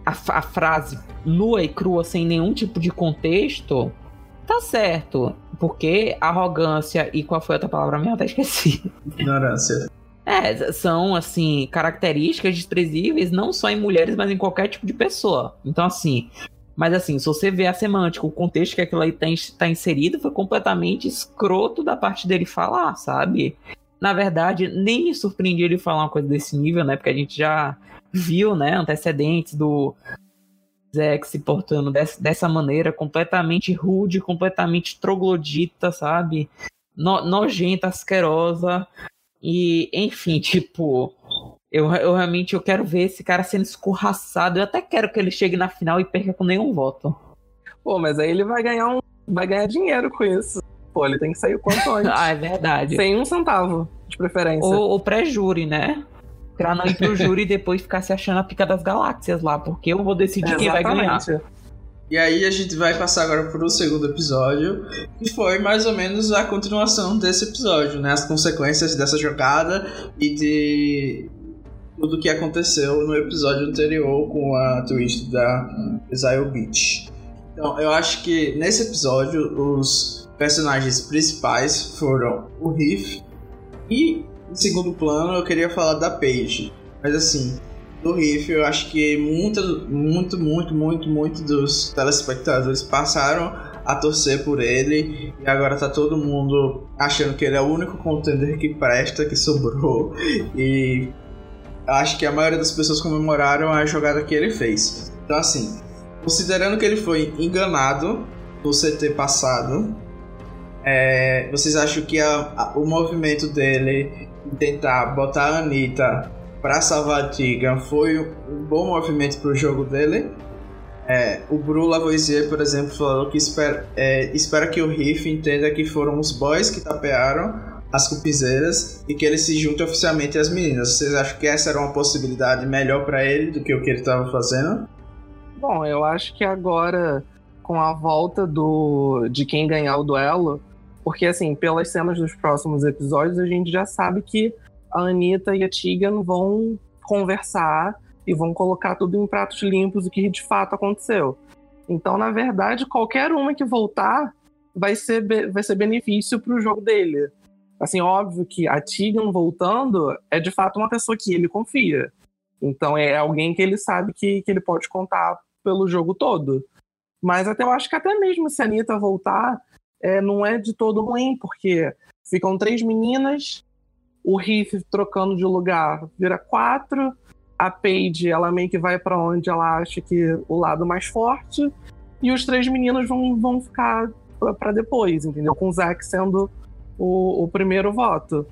a, a frase nua e crua sem nenhum tipo de contexto, tá certo. Porque arrogância e qual foi a outra palavra minha? Até esqueci. Ignorância. É, são, assim, características desprezíveis não só em mulheres, mas em qualquer tipo de pessoa. Então, assim. Mas, assim, se você vê a semântica, o contexto que aquilo aí tá, tá inserido, foi completamente escroto da parte dele falar, sabe? Na verdade, nem me surpreendi ele falar uma coisa desse nível, né? Porque a gente já viu, né, antecedentes do Zack se portando dessa, dessa maneira, completamente rude, completamente troglodita, sabe? No, nojenta, asquerosa. E, enfim, tipo, eu, eu realmente eu quero ver esse cara sendo escorraçado. Eu até quero que ele chegue na final e perca com nenhum voto. Pô, mas aí ele vai ganhar um. Vai ganhar dinheiro com isso. Pô, ele tem que sair o quanto [laughs] antes. ah, é verdade. Sem um centavo, de preferência. Ou, ou pré-júri, né? Pra não ir pro [laughs] júri e depois ficar se achando a pica das galáxias lá, porque eu vou decidir quem vai ganhar. E aí a gente vai passar agora para o segundo episódio, que foi mais ou menos a continuação desse episódio, né? As consequências dessa jogada e de tudo que aconteceu no episódio anterior com a twist da Exile Beach. Então, eu acho que nesse episódio os personagens principais foram o Riff e em segundo plano eu queria falar da Paige. Mas assim, do Riff eu acho que muito, muito, muito, muito, muito dos telespectadores passaram a torcer por ele e agora tá todo mundo achando que ele é o único contender que presta, que sobrou e acho que a maioria das pessoas comemoraram a jogada que ele fez. Então assim, Considerando que ele foi enganado no CT passado, é, vocês acham que a, a, o movimento dele tentar botar a Anitta pra salvar a Tigan foi um bom movimento pro jogo dele? É, o Bru Lavoisier, por exemplo, falou que espera, é, espera que o Riff entenda que foram os boys que tapearam as cupizeiras e que ele se junte oficialmente às meninas. Vocês acham que essa era uma possibilidade melhor para ele do que o que ele estava fazendo? Bom, eu acho que agora, com a volta do de quem ganhar o duelo, porque assim, pelas cenas dos próximos episódios, a gente já sabe que a Anitta e a Tegan vão conversar e vão colocar tudo em pratos limpos o que de fato aconteceu. Então, na verdade, qualquer uma que voltar vai ser, vai ser benefício para o jogo dele. Assim, óbvio que a Tegan voltando é de fato uma pessoa que ele confia. Então é alguém que ele sabe que, que ele pode contar pelo jogo todo. Mas até eu acho que até mesmo se a Anitta voltar, é, não é de todo ruim, porque ficam três meninas, o Riff trocando de lugar vira quatro, a Paige ela meio que vai para onde ela acha que o lado mais forte, e os três meninos vão, vão ficar para depois, entendeu? Com o Zack sendo o, o primeiro voto.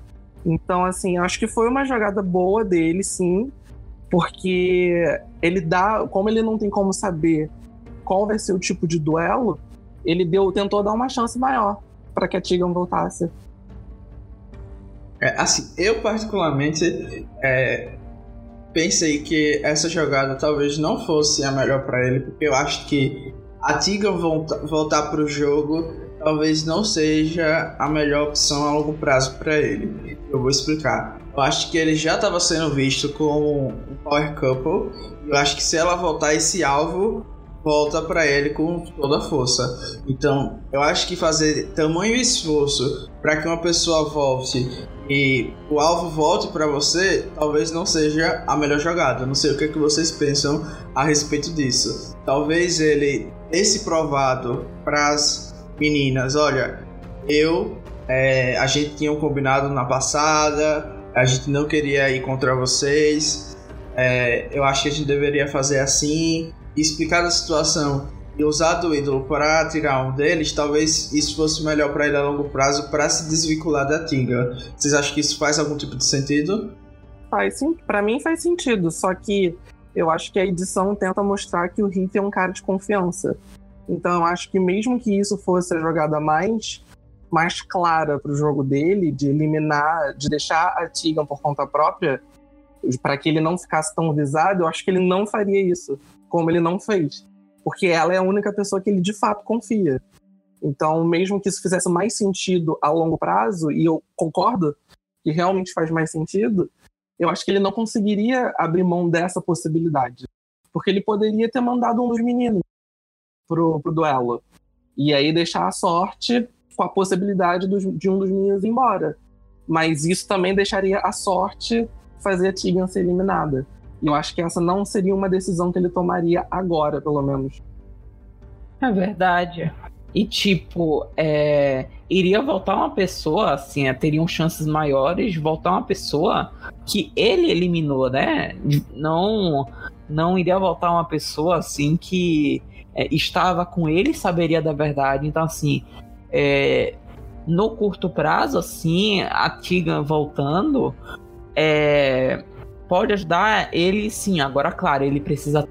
Então, assim, acho que foi uma jogada boa dele, sim porque ele dá, como ele não tem como saber qual vai ser o tipo de duelo, ele deu, tentou dar uma chance maior para que a Tegan voltasse. É, assim, eu particularmente é, pensei que essa jogada talvez não fosse a melhor para ele, porque eu acho que a Tegan volta, voltar para o jogo talvez não seja a melhor opção a longo prazo para ele. Eu vou explicar. Eu acho que ele já estava sendo visto como um power couple. Eu acho que se ela voltar, esse alvo volta para ele com toda a força. Então, eu acho que fazer tamanho esforço para que uma pessoa volte e o alvo volte para você, talvez não seja a melhor jogada. Não sei o que, é que vocês pensam a respeito disso. Talvez ele esse provado para as meninas, olha, eu é, a gente tinha um combinado na passada, a gente não queria ir contra vocês. É, eu acho que a gente deveria fazer assim, explicar a situação e usar do ídolo para tirar um deles, talvez isso fosse melhor para ele a longo prazo para se desvincular da Tinga. Vocês acham que isso faz algum tipo de sentido? Faz sim, para mim faz sentido, só que eu acho que a edição tenta mostrar que o Heath é um cara de confiança. Então eu acho que mesmo que isso fosse a jogada mais mais clara para o jogo dele, de eliminar, de deixar a Tegan por conta própria, para que ele não ficasse tão visado, eu acho que ele não faria isso, como ele não fez. Porque ela é a única pessoa que ele de fato confia. Então, mesmo que isso fizesse mais sentido a longo prazo, e eu concordo que realmente faz mais sentido, eu acho que ele não conseguiria abrir mão dessa possibilidade. Porque ele poderia ter mandado um dos meninos pro, pro duelo. E aí deixar a sorte com a possibilidade de um dos meninos ir embora. Mas isso também deixaria a sorte fazer a Tegan ser eliminada. E eu acho que essa não seria uma decisão que ele tomaria agora, pelo menos. É verdade. E tipo, é... iria voltar uma pessoa, assim, é, teriam chances maiores de voltar uma pessoa que ele eliminou, né? Não, não iria voltar uma pessoa assim que é, estava com ele saberia da verdade. Então, assim, é, no curto prazo, assim, a Tigan voltando é, pode ajudar ele, sim. Agora, claro, ele precisa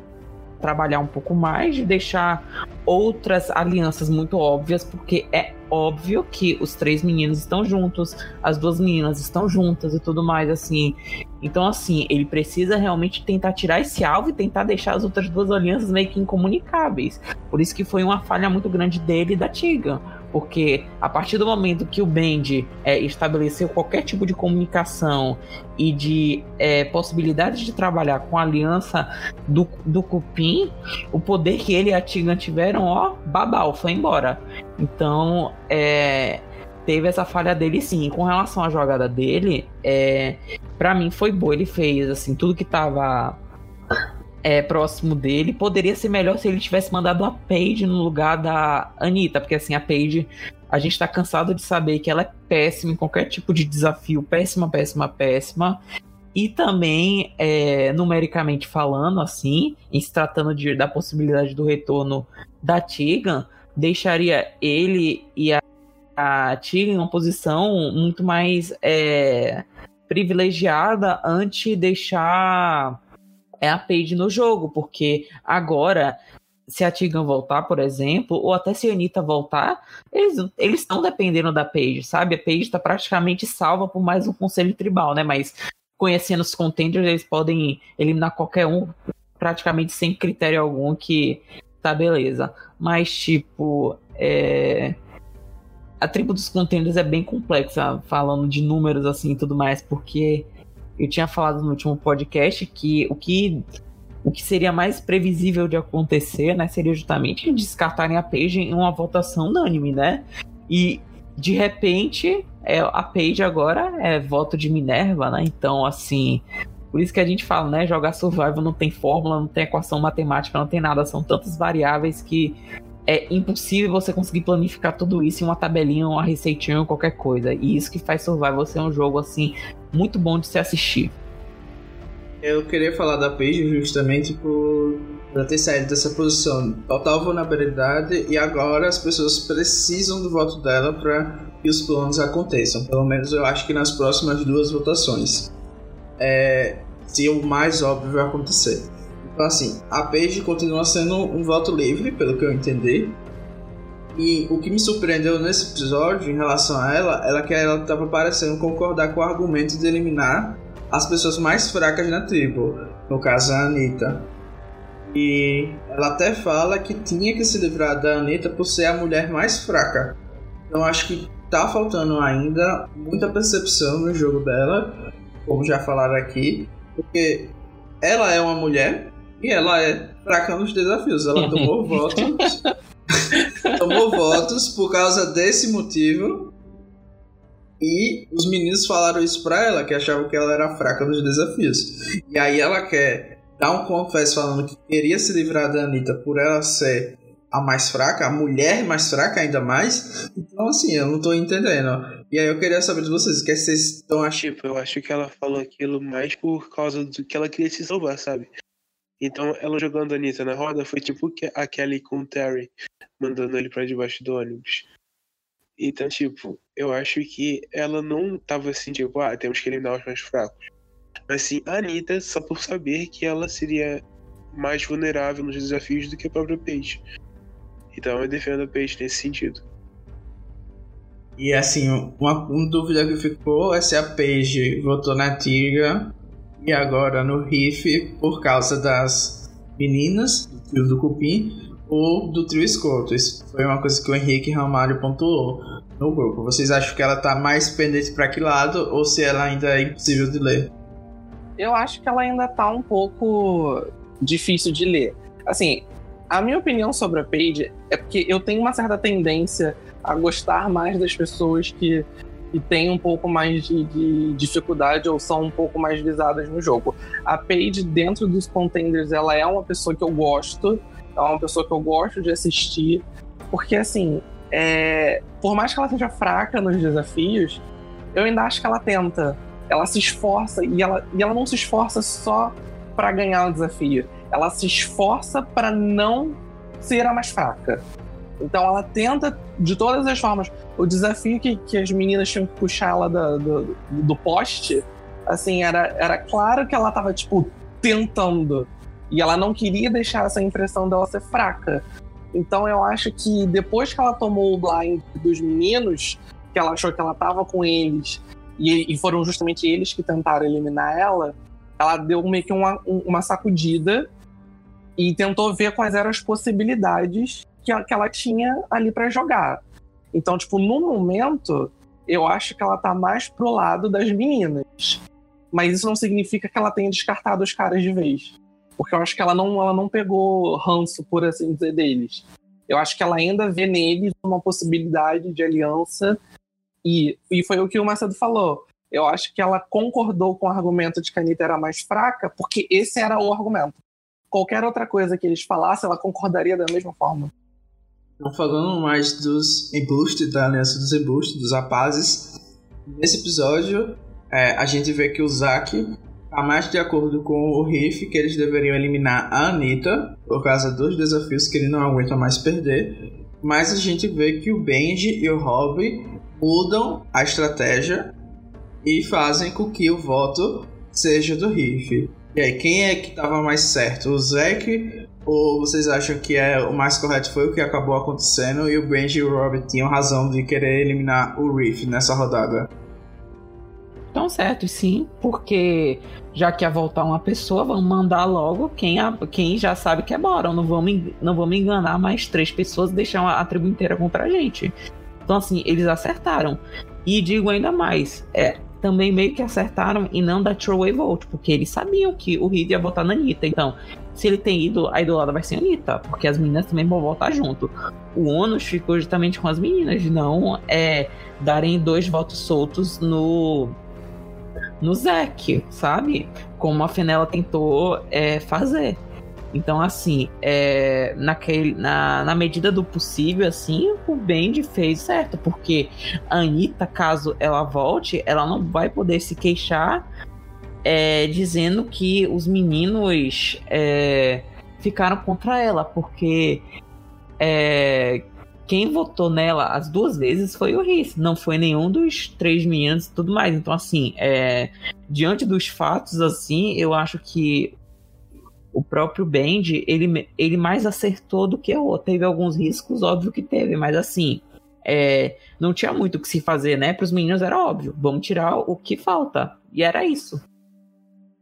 trabalhar um pouco mais, deixar outras alianças muito óbvias, porque é óbvio que os três meninos estão juntos, as duas meninas estão juntas e tudo mais, assim. Então, assim, ele precisa realmente tentar tirar esse alvo e tentar deixar as outras duas alianças meio que incomunicáveis. Por isso que foi uma falha muito grande dele e da Tiga. Porque a partir do momento que o Bend é, estabeleceu qualquer tipo de comunicação e de é, possibilidade de trabalhar com a aliança do, do Cupim, o poder que ele e a Tigan tiveram, ó, babau, foi embora. Então, é, teve essa falha dele sim. Com relação à jogada dele, é, para mim foi boa. Ele fez assim tudo que tava é, próximo dele. Poderia ser melhor se ele tivesse mandado a Paige no lugar da Anitta, porque assim, a Paige, a gente tá cansado de saber que ela é péssima em qualquer tipo de desafio, péssima, péssima, péssima. E também, é, numericamente falando, assim, em se tratando de, da possibilidade do retorno da Tegan, deixaria ele e a, a Tegan em uma posição muito mais é, privilegiada antes de deixar é a Paige no jogo, porque agora se a Tegan voltar, por exemplo, ou até se a Anitta voltar, eles estão dependendo da Paige, sabe? A Paige está praticamente salva por mais um conselho tribal, né? Mas conhecendo os contenders, eles podem eliminar qualquer um praticamente sem critério algum, que tá beleza. Mas, tipo, é... a tribo dos contenders é bem complexa, falando de números assim e tudo mais, porque eu tinha falado no último podcast que o que o que seria mais previsível de acontecer, né, seria justamente descartarem a Paige em uma votação unânime, né? E de repente, é, a Paige agora é voto de Minerva, né? Então, assim, por isso que a gente fala, né? Jogar survival não tem fórmula, não tem equação matemática, não tem nada. São tantas variáveis que é impossível você conseguir planificar tudo isso em uma tabelinha, uma receitinha, qualquer coisa. E isso que faz Survival ser um jogo assim muito bom de se assistir. Eu queria falar da Paige justamente por ter saído dessa posição total vulnerabilidade e agora as pessoas precisam do voto dela para que os planos aconteçam. Pelo menos eu acho que nas próximas duas votações. É, se o mais óbvio vai acontecer. Então, assim, a Paige continua sendo um voto livre, pelo que eu entendi. E o que me surpreendeu nesse episódio em relação a ela, ela que ela estava parecendo concordar com o argumento de eliminar as pessoas mais fracas na tribo, no caso a Anitta. E ela até fala que tinha que se livrar da Anitta por ser a mulher mais fraca. Então acho que tá faltando ainda muita percepção no jogo dela, como já falaram aqui, porque ela é uma mulher e ela é fraca nos desafios. Ela tomou [laughs] votos. tomou votos por causa desse motivo. E os meninos falaram isso pra ela, que achavam que ela era fraca nos desafios. E aí ela quer dar um confesso falando que queria se livrar da Anitta por ela ser a mais fraca, a mulher mais fraca ainda mais. Então, assim, eu não tô entendendo. E aí eu queria saber de vocês, o que vocês estão achando? Tipo, eu acho que ela falou aquilo mais por causa do que ela queria se salvar, sabe? Então, ela jogando a Anitta na roda foi tipo a Kelly com o Terry, mandando ele para debaixo do ônibus. Então, tipo, eu acho que ela não tava assim, tipo, ah, temos que eliminar os mais fracos. Mas sim, a Anitta, só por saber que ela seria mais vulnerável nos desafios do que a própria Paige. Então eu defendo a Paige nesse sentido. E assim, uma, uma dúvida que ficou é se a Paige votou na Tiga e agora no riff por causa das meninas do trio do Cupim ou do trio Escoto. Isso foi uma coisa que o Henrique Ramalho pontuou no grupo. Vocês acham que ela tá mais pendente para que lado ou se ela ainda é impossível de ler? Eu acho que ela ainda tá um pouco difícil de ler. Assim, a minha opinião sobre a Paige é porque eu tenho uma certa tendência a gostar mais das pessoas que e têm um pouco mais de, de, dificuldade ou são um pouco mais visadas no jogo. A Paige, dentro dos contenders, ela é uma pessoa que eu gosto, é uma pessoa que eu gosto de assistir, porque assim, é, por mais que ela seja fraca nos desafios, eu ainda acho que ela tenta. Ela se esforça e ela, e ela não se esforça só para ganhar o desafio. Ela se esforça para não ser a mais fraca. Então ela tenta de todas as formas. O desafio que, que as meninas tinham que puxar ela do, do, do poste, assim, era, era claro que ela tava, tipo, tentando. E ela não queria deixar essa impressão dela ser fraca. Então eu acho que depois que ela tomou o blind dos meninos, que ela achou que ela tava com eles, e, e foram justamente eles que tentaram eliminar ela, ela deu meio que uma, uma sacudida e tentou ver quais eram as possibilidades que, que ela tinha ali para jogar. Então, tipo, no momento, eu acho que ela tá mais pro lado das meninas. Mas isso não significa que ela tenha descartado os caras de vez. Porque eu acho que ela não, ela não pegou ranço, por assim dizer, deles. Eu acho que ela ainda vê neles uma possibilidade de aliança. E, e foi o que o Macedo falou. Eu acho que ela concordou com o argumento de que a Anitta era mais fraca, porque esse era o argumento. Qualquer outra coisa que eles falassem, ela concordaria da mesma forma. Então, falando mais dos embustes, da aliança dos embustes, dos rapazes, nesse episódio é, a gente vê que o Zack tá mais de acordo com o Riff que eles deveriam eliminar a Anitta por causa dos desafios que ele não aguenta mais perder. Mas a gente vê que o Benji e o Rob mudam a estratégia e fazem com que o voto seja do Riff. E aí, quem é que estava mais certo? O Zack? Ou vocês acham que é o mais correto foi o que acabou acontecendo e o Benji e o Rob tinham razão de querer eliminar o Riff nessa rodada? Estão certos, sim, porque já que ia voltar uma pessoa, vamos mandar logo quem, a, quem já sabe que é bora. Não vamos, não vamos enganar mais três pessoas e deixar a, a tribo inteira contra a gente. Então, assim, eles acertaram. E digo ainda mais, é, também meio que acertaram e não da Throwaway Vote, porque eles sabiam que o Reed ia votar na Anitta. Então, se ele tem ido, a idolada vai ser a Anitta, porque as meninas também vão votar junto. O ônus ficou justamente com as meninas, não é darem dois votos soltos no no Zack, sabe? Como a Fenella tentou é, fazer. Então, assim, é, naquele, na, na medida do possível, assim, o Bendy fez certo, porque a Anitta, caso ela volte, ela não vai poder se queixar é, dizendo que os meninos é, ficaram contra ela, porque é, quem votou nela as duas vezes foi o Riff, não foi nenhum dos três meninos e tudo mais. Então, assim, é, diante dos fatos, assim, eu acho que o próprio Bend, ele, ele mais acertou do que outro. Teve alguns riscos, óbvio que teve, mas assim, é, não tinha muito o que se fazer, né? Para os meninos era óbvio, vamos tirar o que falta. E era isso.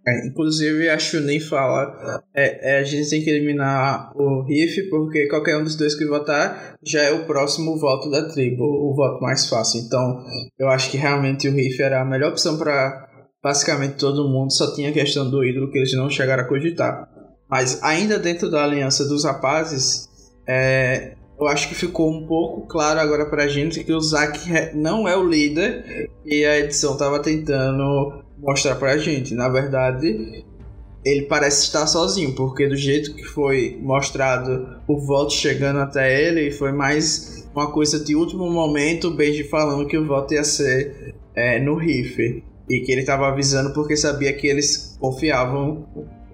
É, inclusive, a Chunin fala: é, é, a gente tem que eliminar o Riff, porque qualquer um dos dois que votar já é o próximo voto da tribo, o voto mais fácil. Então, eu acho que realmente o Riff era a melhor opção para basicamente todo mundo, só tinha a questão do ídolo que eles não chegaram a cogitar. Mas ainda dentro da aliança dos rapazes, é, eu acho que ficou um pouco claro agora pra gente que o Zack não é o líder e a edição tava tentando mostrar pra gente. Na verdade, ele parece estar sozinho, porque do jeito que foi mostrado o voto chegando até ele, foi mais uma coisa de último momento, o Benji falando que o voto ia ser é, no Riff. E que ele estava avisando porque sabia que eles confiavam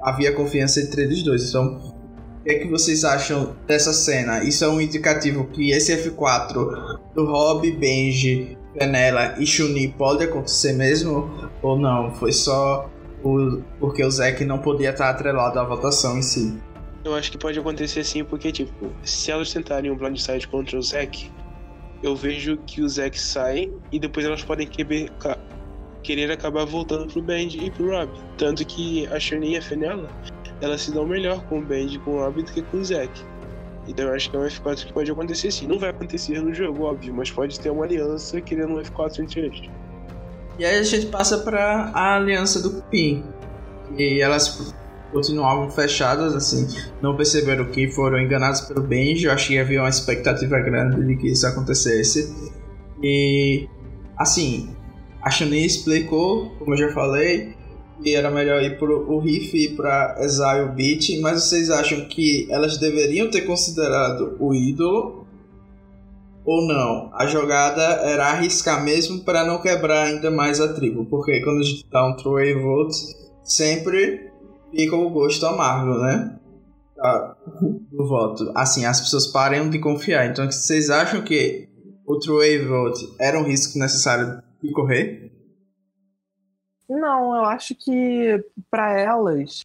havia confiança entre eles dois. Então, o que é que vocês acham dessa cena? Isso é um indicativo que esse F4 do Rob, Benji, Penela e Chuni pode acontecer mesmo? Ou não? Foi só o, porque o Zack não podia estar atrelado à votação em si? Eu acho que pode acontecer sim, porque, tipo, se elas tentarem um blindside contra o Zack, eu vejo que o Zack sai e depois elas podem querer, querer acabar voltando pro Band e pro Rob. Tanto que a Shani e a Fenella, elas se dão melhor com o Band e com o Rob do que com o Zack. Então eu acho que é um F4 que pode acontecer sim. Não vai acontecer no jogo, óbvio, mas pode ter uma aliança querendo um F4 entre eles. E aí a gente passa para a aliança do Pin. E elas continuavam fechadas, assim, não perceberam que foram enganados pelo Benji. Eu acho que havia uma expectativa grande de que isso acontecesse. E, assim, a Shani explicou, como eu já falei, que era melhor ir pro o riff e para Exile Beat, mas vocês acham que elas deveriam ter considerado o ídolo ou não? A jogada era arriscar mesmo para não quebrar ainda mais a tribo, porque quando a gente dá um throwaway vote, sempre fica o gosto amargo, né? Do voto. Assim, as pessoas param de confiar. Então, vocês acham que o throwaway vote era um risco necessário e correr? Não, eu acho que para elas.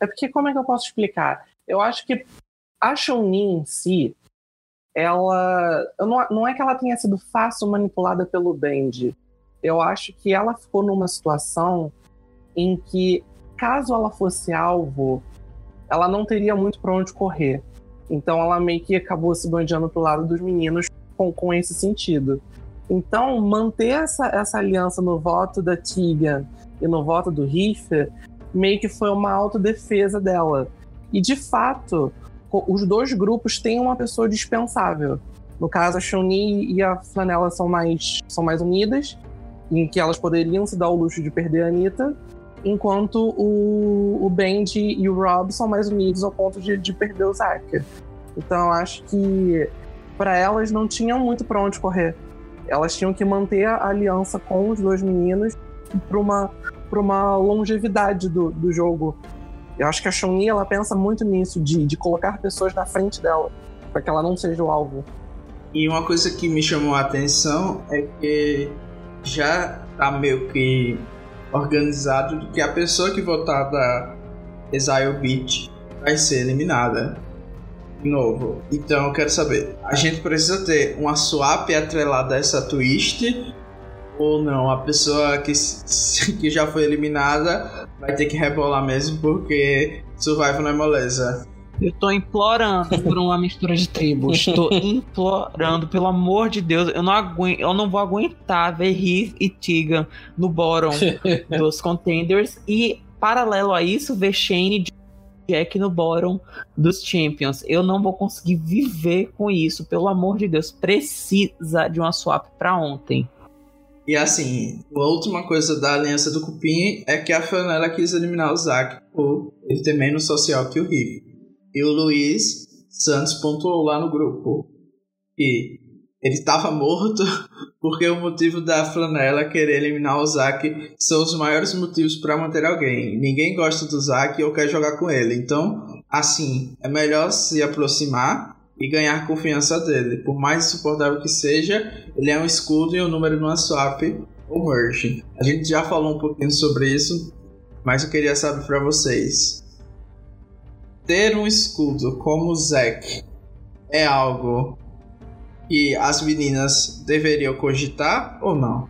É porque, como é que eu posso explicar? Eu acho que A Shonin em si, ela. Não, é que ela tenha sido fácil manipulada pelo Bend. Eu acho que ela ficou numa situação em que, caso ela fosse alvo, ela não teria muito para onde correr. Então ela meio que acabou se bandeando pro lado dos meninos com, com esse sentido. Então, manter essa, essa aliança no voto da Tigan e no voto do Riffer meio que foi uma autodefesa dela. E de fato, os dois grupos têm uma pessoa dispensável. No caso, a Shuni e a Flanela são mais, são mais unidas, em que elas poderiam se dar o luxo de perder a Anitta, enquanto o, o Benji e o Rob são mais unidos ao ponto de, de perder o Zack. Então, acho que para elas não tinham muito para onde correr. Elas tinham que manter a aliança com os dois meninos para uma, uma longevidade do, do jogo. Eu acho que a chun ela pensa muito nisso, de, de colocar pessoas na frente dela, para que ela não seja o alvo. E uma coisa que me chamou a atenção é que já tá meio que organizado que a pessoa que votar da Exile Beat vai ser eliminada novo. Então eu quero saber, a gente precisa ter uma swap atrelada a essa twist ou não? A pessoa que, [laughs] que já foi eliminada vai ter que rebolar mesmo porque Survival não é moleza. Eu tô implorando por uma mistura de tribos. Tô [laughs] implorando, pelo amor de Deus. Eu não, aguento, eu não vou aguentar ver Riff e Tigan no bottom [laughs] dos contenders. E, paralelo a isso, ver Shane Jack no bottom dos Champions. Eu não vou conseguir viver com isso. Pelo amor de Deus. Precisa de uma swap pra ontem. E assim, a última coisa da aliança do Cupim é que a Fionela quis eliminar o Zack por ele ter menos social que o Riff. E o Luiz Santos pontuou lá no grupo que ele estava morto [laughs] porque o motivo da Flanela querer eliminar o Zack são os maiores motivos para manter alguém. Ninguém gosta do Zack ou quer jogar com ele. Então, assim, é melhor se aproximar e ganhar confiança dele. Por mais insuportável que seja, ele é um escudo e um número numa swap ou merge. A gente já falou um pouquinho sobre isso, mas eu queria saber para vocês. Ter um escudo como o Zack é algo que as meninas deveriam cogitar ou não?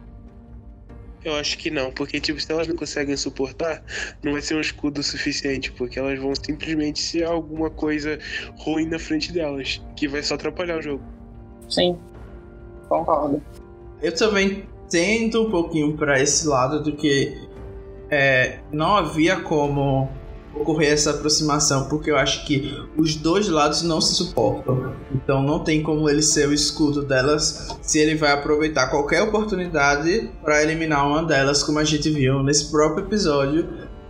Eu acho que não, porque tipo, se elas não conseguem suportar, não vai ser um escudo suficiente, porque elas vão simplesmente ser alguma coisa ruim na frente delas, que vai só atrapalhar o jogo. Sim, concordo. Eu também tento um pouquinho para esse lado do que é, não havia como ocorrer essa aproximação, porque eu acho que os dois lados não se suportam. Então não tem como ele ser o escudo delas se ele vai aproveitar qualquer oportunidade para eliminar uma delas, como a gente viu nesse próprio episódio,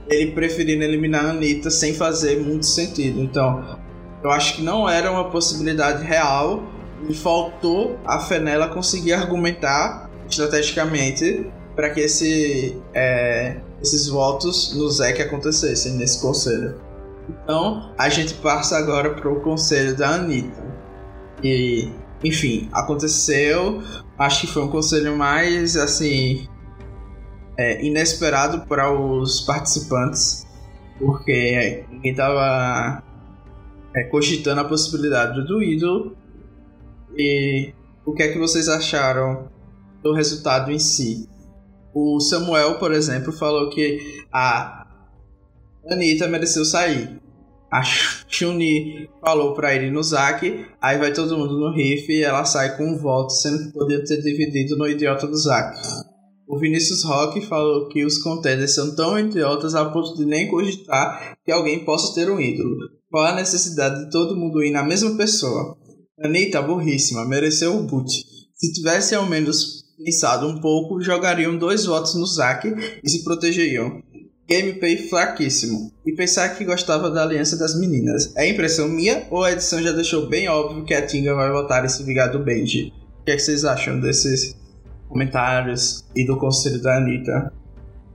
ele preferindo eliminar a Anitta sem fazer muito sentido. Então eu acho que não era uma possibilidade real e faltou a Fenella conseguir argumentar estrategicamente para que esse é, esses votos no ZEC acontecessem nesse conselho. Então, a gente passa agora para o conselho da Anitta. E, enfim, aconteceu. Acho que foi um conselho mais, assim, é, inesperado para os participantes, porque ninguém estava é, cogitando a possibilidade do ídolo. E o que é que vocês acharam do resultado em si? O Samuel, por exemplo, falou que a Anitta mereceu sair. A Chun-Li falou pra ele no Zack, aí vai todo mundo no riff e ela sai com um voto, sendo que podia ter dividido no idiota do Zack. O Vinícius Rock falou que os contenders são tão idiotas a ponto de nem cogitar que alguém possa ter um ídolo. Qual a necessidade de todo mundo ir na mesma pessoa? Anitta, burríssima, mereceu o boot. Se tivesse ao menos pensado um pouco, jogariam dois votos no Zack e se protegeriam. Gameplay fraquíssimo. E pensar que gostava da aliança das meninas. É impressão minha ou a edição já deixou bem óbvio que a Tinga vai votar e se vingar do Benji? O que, é que vocês acham desses comentários e do conselho da Anitta?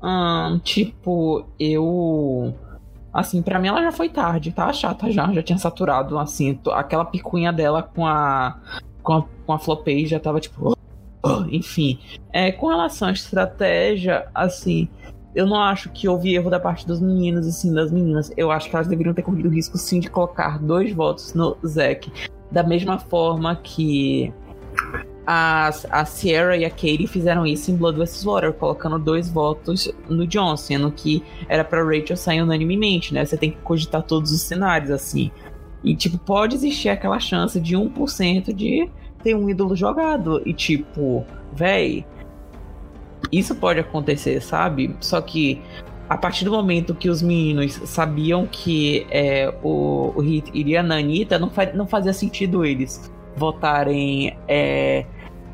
Hum, tipo, eu. Assim, para mim ela já foi tarde, tá chata já, já tinha saturado, assim, aquela picuinha dela com a. com a, com a já tava tipo. Enfim, é, com relação à estratégia, assim, eu não acho que houve erro da parte dos meninos e sim das meninas. Eu acho que elas deveriam ter corrido o risco sim de colocar dois votos no Zack. Da mesma forma que a, Sierra e a Katie fizeram isso em Blood vs. Water, colocando dois votos no John, sendo que era pra Rachel sair unanimemente, né? Você tem que cogitar todos os cenários, assim. E, tipo, pode existir aquela chance de 1% de ter um ídolo jogado. E, tipo, véi, isso pode acontecer, sabe? Só que a partir do momento que os meninos sabiam que é, o, o Hit iria na Anitta, não, fa não fazia sentido eles votarem é,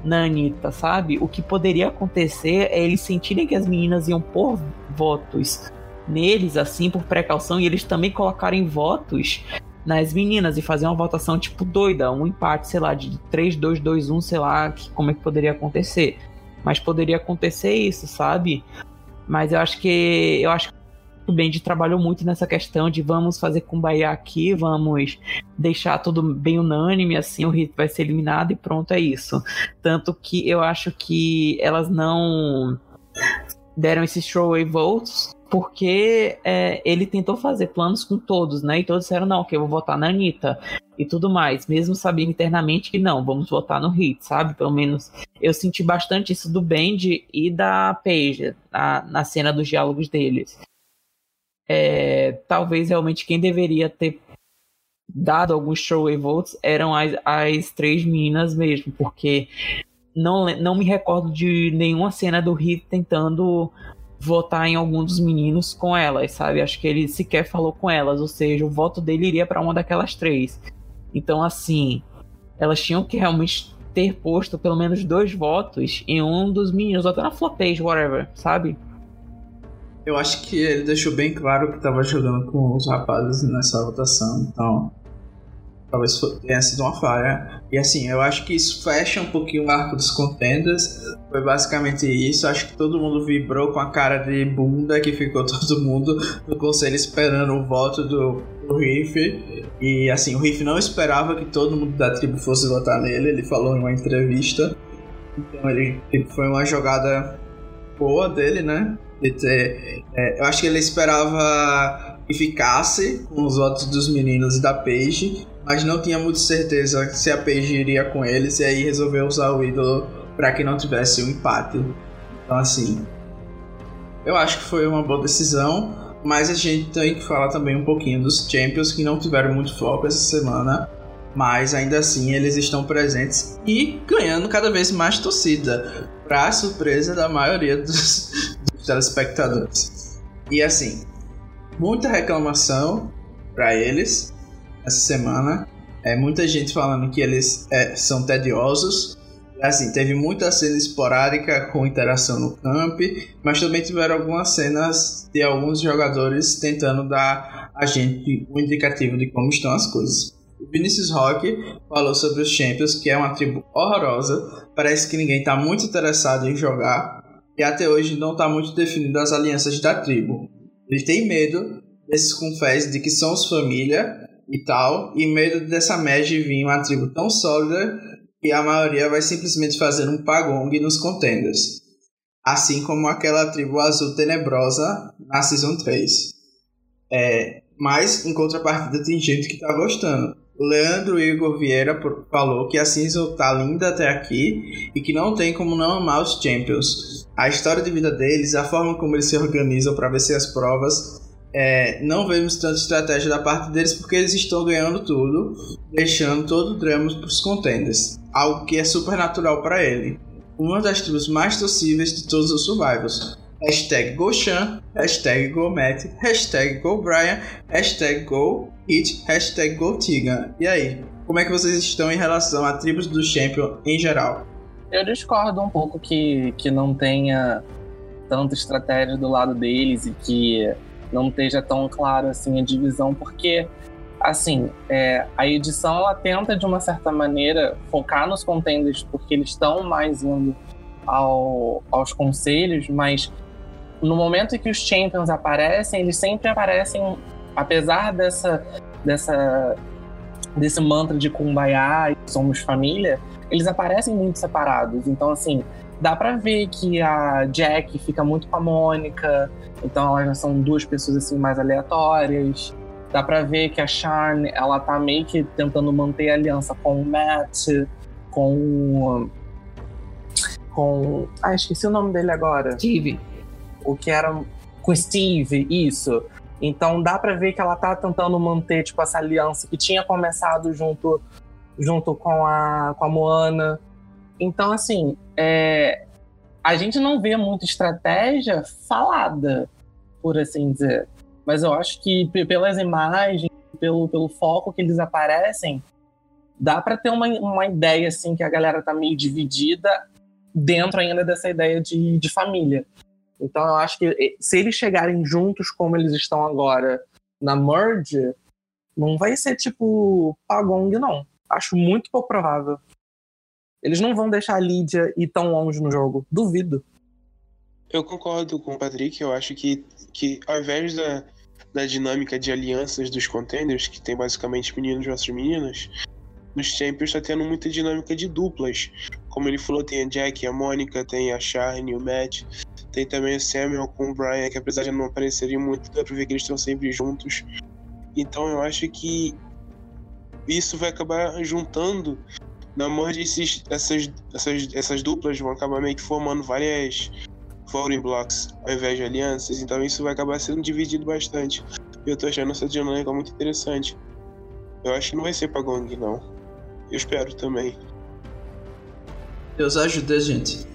na Anitta, sabe? O que poderia acontecer é eles sentirem que as meninas iam pôr votos neles, assim, por precaução, e eles também colocarem votos nas meninas e fazer uma votação tipo doida, um empate, sei lá, de 3, 2, 2, 1, sei lá, que, como é que poderia acontecer. Mas poderia acontecer isso, sabe? Mas eu acho que eu acho que o Bendy trabalhou muito nessa questão de vamos fazer Kumbaya aqui, vamos deixar tudo bem unânime, assim, o Hit vai ser eliminado e pronto, é isso. Tanto que eu acho que elas não deram esses throwaway votes porque é, ele tentou fazer planos com todos, né? E todos disseram, não, que eu vou votar na Anitta e tudo mais, mesmo sabendo internamente que não, vamos votar no Hit, sabe? Pelo menos eu senti bastante isso do Band e da Paige na, na cena dos diálogos deles. É, talvez realmente quem deveria ter dado alguns throwaway votes eram as, as três meninas mesmo, porque não, não me recordo de nenhuma cena do Hit tentando votar em algum dos meninos com elas, sabe? Acho que ele sequer falou com elas, ou seja, o voto dele iria para uma daquelas três. Então, assim, elas tinham que realmente ter posto pelo menos dois votos em um dos meninos, ou até na flotage, whatever, sabe? Eu acho que ele deixou bem claro que estava jogando com os rapazes nessa votação, então talvez tenha sido uma falha. E assim, eu acho que isso fecha um pouquinho o arco dos contenders. Foi basicamente isso. Acho que todo mundo vibrou com a cara de bunda que ficou [laughs] todo mundo no conselho esperando o voto do, do Riff. E assim, o Riff não esperava que todo mundo da tribo fosse votar nele. Ele falou em uma entrevista. Então ele foi uma jogada boa dele, né? De ter, é, eu acho que ele esperava que ficasse com os votos dos meninos e da Paige mas não tinha muita certeza se a Paige iria com eles e aí resolveu usar o ídolo para que não tivesse um empate. Então assim, eu acho que foi uma boa decisão, mas a gente tem que falar também um pouquinho dos Champions que não tiveram muito foco essa semana, mas ainda assim eles estão presentes e ganhando cada vez mais torcida, para surpresa da maioria dos, dos telespectadores. E assim, muita reclamação para eles, essa semana. É, muita gente falando que eles é, são tediosos. Assim, teve muita cena esporádica com interação no camp, mas também tiveram algumas cenas de alguns jogadores tentando dar a gente um indicativo de como estão as coisas. O Vinicius Rock falou sobre os Champions, que é uma tribo horrorosa. Parece que ninguém está muito interessado em jogar. E até hoje não está muito definido as alianças da tribo. Ele tem medo desses confés de que somos família e tal, e medo dessa Magi vir uma tribo tão sólida que a maioria vai simplesmente fazer um pagong nos contenders. Assim como aquela tribo azul tenebrosa na Season 3. É, mas, em contrapartida, tem gente que tá gostando. Leandro Igor Vieira falou que a Season tá linda até aqui e que não tem como não amar os Champions. A história de vida deles, a forma como eles se organizam para vencer as provas, é, não vemos tanta estratégia da parte deles porque eles estão ganhando tudo, deixando todo o drama para os contenders. Algo que é super natural para ele. Uma das tribos mais torcíveis de todos os survivors. Hashtag GoChan, hashtag GoMatt, hashtag GoBrian, hashtag GoHit, hashtag GoTigan. E aí, como é que vocês estão em relação a tribos do Champion em geral? Eu discordo um pouco que, que não tenha tanta estratégia do lado deles e que não esteja tão claro assim a divisão, porque assim é, a edição ela tenta de uma certa maneira focar nos contenders porque eles estão mais indo ao, aos conselhos, mas no momento em que os champions aparecem, eles sempre aparecem, apesar dessa dessa desse mantra de kumbaya e somos família, eles aparecem muito separados. Então assim dá pra ver que a Jack fica muito com a Mônica, então elas são duas pessoas assim mais aleatórias. Dá pra ver que a Sharn, ela tá meio que tentando manter a aliança com o Matt, com. com. Ah, esqueci o nome dele agora. Steve. O que era. com Steve, isso. Então dá pra ver que ela tá tentando manter, tipo, essa aliança que tinha começado junto, junto com, a, com a Moana. Então, assim, é, a gente não vê muita estratégia falada, por assim dizer. Mas eu acho que pelas imagens, pelo, pelo foco que eles aparecem, dá para ter uma, uma ideia assim que a galera tá meio dividida dentro ainda dessa ideia de, de família. Então eu acho que se eles chegarem juntos como eles estão agora na merge, não vai ser tipo Pagong, não. Acho muito pouco provável. Eles não vão deixar a Lídia ir tão longe no jogo. Duvido. Eu concordo com o Patrick. Eu acho que, que ao invés da, da dinâmica de alianças dos contenders, que tem basicamente meninos versus meninas, nos Champions tá tendo muita dinâmica de duplas. Como ele falou, tem a Jack, a Mônica, tem a Charne, o Matt. Tem também o Samuel com o Brian, que apesar de não aparecerem muito, dá pra ver que eles estão sempre juntos. Então eu acho que isso vai acabar juntando. Na merge, esses, essas, essas, essas duplas vão acabar meio que formando várias voting blocks ao invés de alianças. Então isso vai acabar sendo dividido bastante. Eu tô achando essa dinâmica muito interessante. Eu acho que não vai ser pra Gong, não. Eu espero também. Deus ajuda gente.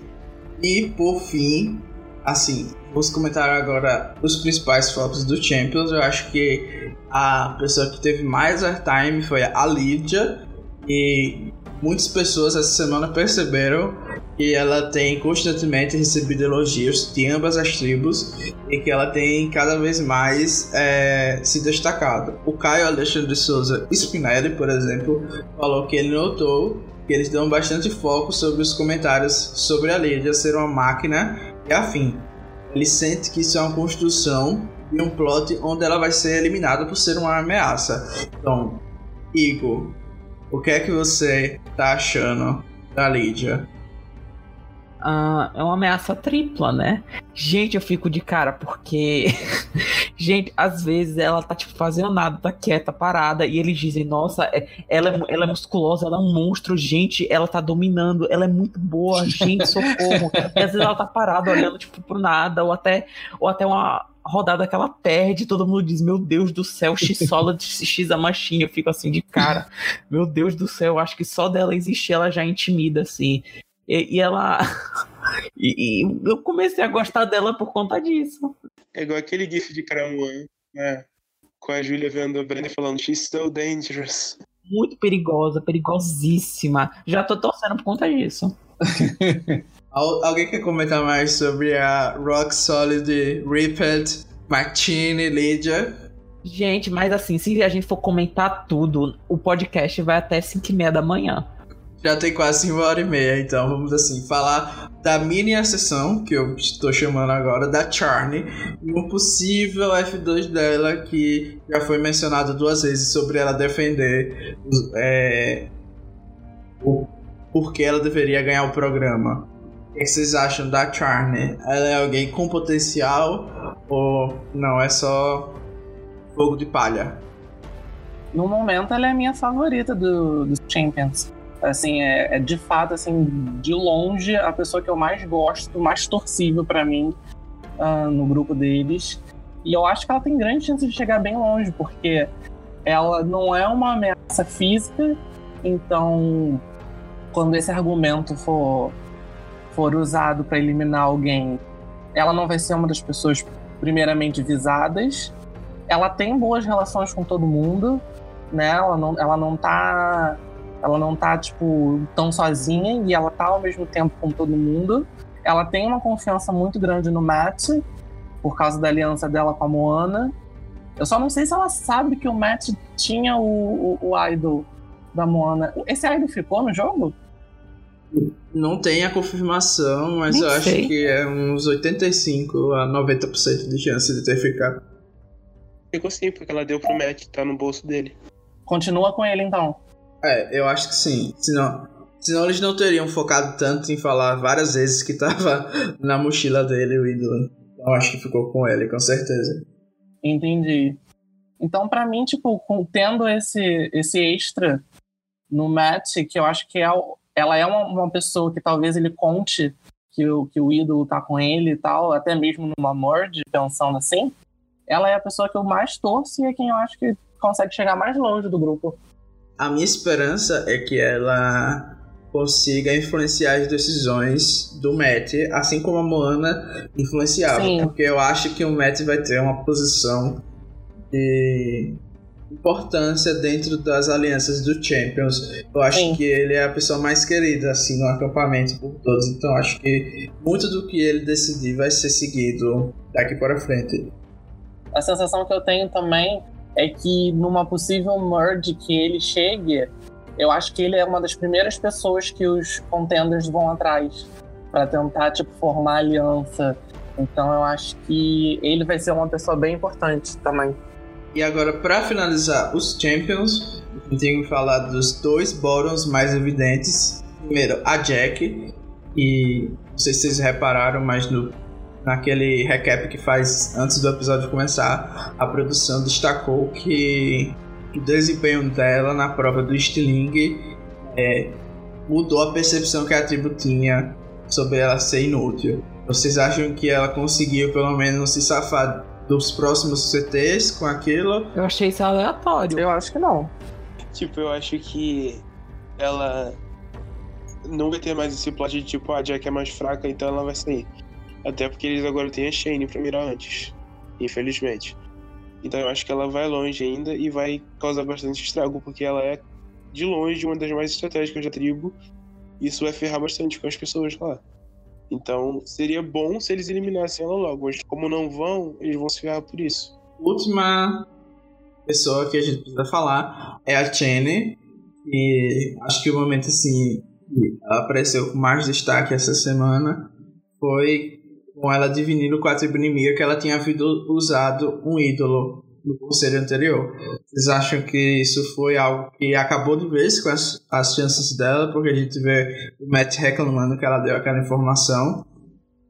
E por fim, assim, vamos comentar agora os principais flops do Champions. Eu acho que a pessoa que teve mais airtime foi a Lydia. E muitas pessoas essa semana perceberam que ela tem constantemente recebido elogios de ambas as tribos e que ela tem cada vez mais é, se destacado. O Caio Alexandre Souza Spinelli, por exemplo, falou que ele notou que eles dão bastante foco sobre os comentários sobre a Lídia ser uma máquina e afim. Ele sente que isso é uma construção e um plot onde ela vai ser eliminada por ser uma ameaça. Então, Igor, o que é que você tá achando da Lídia? Uh, é uma ameaça tripla, né? Gente, eu fico de cara porque. [laughs] gente, às vezes ela tá, tipo, fazendo nada, tá quieta, parada, e eles dizem, nossa, é, ela é, ela é musculosa, ela é um monstro, gente, ela tá dominando, ela é muito boa, gente, socorro. [laughs] e às vezes ela tá parada, olhando, tipo, pro nada, ou até, ou até uma rodada que ela perde, todo mundo diz, meu Deus do céu, X-Sola de X a machinha, eu fico assim de cara, meu Deus do céu, acho que só dela existir ela já intimida, assim. E, e ela. [laughs] e, e, eu comecei a gostar dela por conta disso. É igual aquele gif de Cramuan, né? Com a Julia vendo a Brenda falando, she's so dangerous. Muito perigosa, perigosíssima. Já tô torcendo por conta disso. [laughs] Alguém quer comentar mais sobre a Rock Solid Ripped, Martini, Lydia? Gente, mas assim, se a gente for comentar tudo, o podcast vai até 5 e meia da manhã. Já tem quase uma hora e meia, então vamos assim, falar da mini sessão, que eu estou chamando agora, da Charney, e um possível F2 dela, que já foi mencionado duas vezes sobre ela defender é, o porquê ela deveria ganhar o programa. O que vocês acham da Charney? Ela é alguém com potencial ou não, é só fogo de palha? No momento ela é a minha favorita do, dos Champions assim, é, é, de fato, assim, de longe, a pessoa que eu mais gosto, mais torcível para mim uh, no grupo deles. E eu acho que ela tem grande chance de chegar bem longe, porque ela não é uma ameaça física, então quando esse argumento for, for usado para eliminar alguém, ela não vai ser uma das pessoas primeiramente visadas. Ela tem boas relações com todo mundo, né? Ela não, ela não tá ela não tá, tipo, tão sozinha e ela tá ao mesmo tempo com todo mundo. Ela tem uma confiança muito grande no Matt, por causa da aliança dela com a Moana. Eu só não sei se ela sabe que o Matt tinha o, o, o idol da Moana. Esse idol ficou no jogo? Não tem a confirmação, mas Nem eu sei. acho que é uns 85 a 90% de chance de ter ficado. Ficou sim, porque ela deu pro Matt, tá no bolso dele. Continua com ele então. É, eu acho que sim. Se não, Senão eles não teriam focado tanto em falar várias vezes que tava [laughs] na mochila dele o ídolo. Então acho que ficou com ele, com certeza. Entendi. Então, para mim, tipo, tendo esse, esse extra no match, que eu acho que é, ela é uma, uma pessoa que talvez ele conte que o, que o ídolo tá com ele e tal, até mesmo numa merge, pensando assim, ela é a pessoa que eu mais torço e é quem eu acho que consegue chegar mais longe do grupo. A minha esperança é que ela consiga influenciar as decisões do Matt, assim como a Moana influenciava, Sim. porque eu acho que o Matt vai ter uma posição de importância dentro das alianças do Champions. Eu acho Sim. que ele é a pessoa mais querida assim no acampamento por todos, então acho que muito do que ele decidir vai ser seguido daqui para frente. A sensação que eu tenho também é que numa possível merge que ele chegue, eu acho que ele é uma das primeiras pessoas que os contenders vão atrás para tentar tipo formar aliança. Então eu acho que ele vai ser uma pessoa bem importante também. E agora para finalizar os Champions, eu tenho que falar dos dois bottoms mais evidentes. Primeiro, a Jack, e não sei se vocês repararam, mas no naquele recap que faz antes do episódio começar, a produção destacou que o desempenho dela na prova do Stiling é, mudou a percepção que a tribo tinha sobre ela ser inútil. Vocês acham que ela conseguiu pelo menos se safar dos próximos CTs com aquilo? Eu achei isso aleatório. Eu acho que não. Tipo, eu acho que ela não vai ter mais esse plot de tipo, a Jack é mais fraca, então ela vai sair. Até porque eles agora têm a Shane pra mirar antes. Infelizmente. Então eu acho que ela vai longe ainda e vai causar bastante estrago, porque ela é, de longe, uma das mais estratégicas da tribo. E isso vai ferrar bastante com as pessoas lá. Então seria bom se eles eliminassem ela logo, mas como não vão, eles vão se ferrar por isso. Última pessoa que a gente precisa falar é a Chene. E acho que o momento assim ela apareceu com mais destaque essa semana foi com ela divinindo com a tribo inimiga que ela tinha usado um ídolo no conselho anterior. Vocês acham que isso foi algo que acabou de vez com as, as chances dela, porque a gente vê o Matt reclamando que ela deu aquela informação?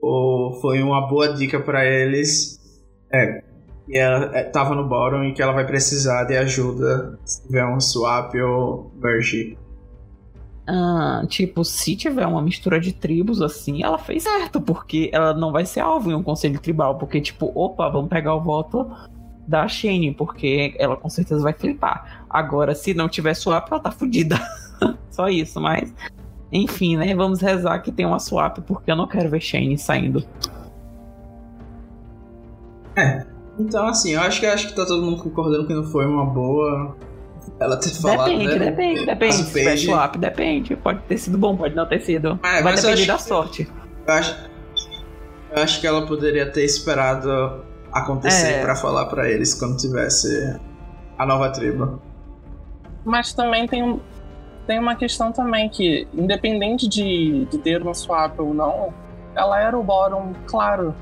Ou foi uma boa dica para eles? É, que ela estava é, no bottom e que ela vai precisar de ajuda se tiver um swap ou merge. Ah, tipo, se tiver uma mistura de tribos assim, ela fez certo, porque ela não vai ser alvo em um conselho tribal. Porque, tipo, opa, vamos pegar o voto da Shane, porque ela com certeza vai flipar. Agora, se não tiver swap, ela tá fudida. [laughs] Só isso, mas. Enfim, né? Vamos rezar que tem uma swap, porque eu não quero ver Shane saindo. É. Então, assim, eu acho que acho que tá todo mundo concordando que não foi uma boa ela ter falado, depende, né? Depende, depende, Se tiver swap, depende. Pode ter sido bom, pode não ter sido. É, Vai depender da sorte. Eu acho, eu acho que ela poderia ter esperado acontecer é. para falar para eles quando tivesse a nova tribo. Mas também tem, tem uma questão também que, independente de, de ter um swap ou não, ela era o bottom claro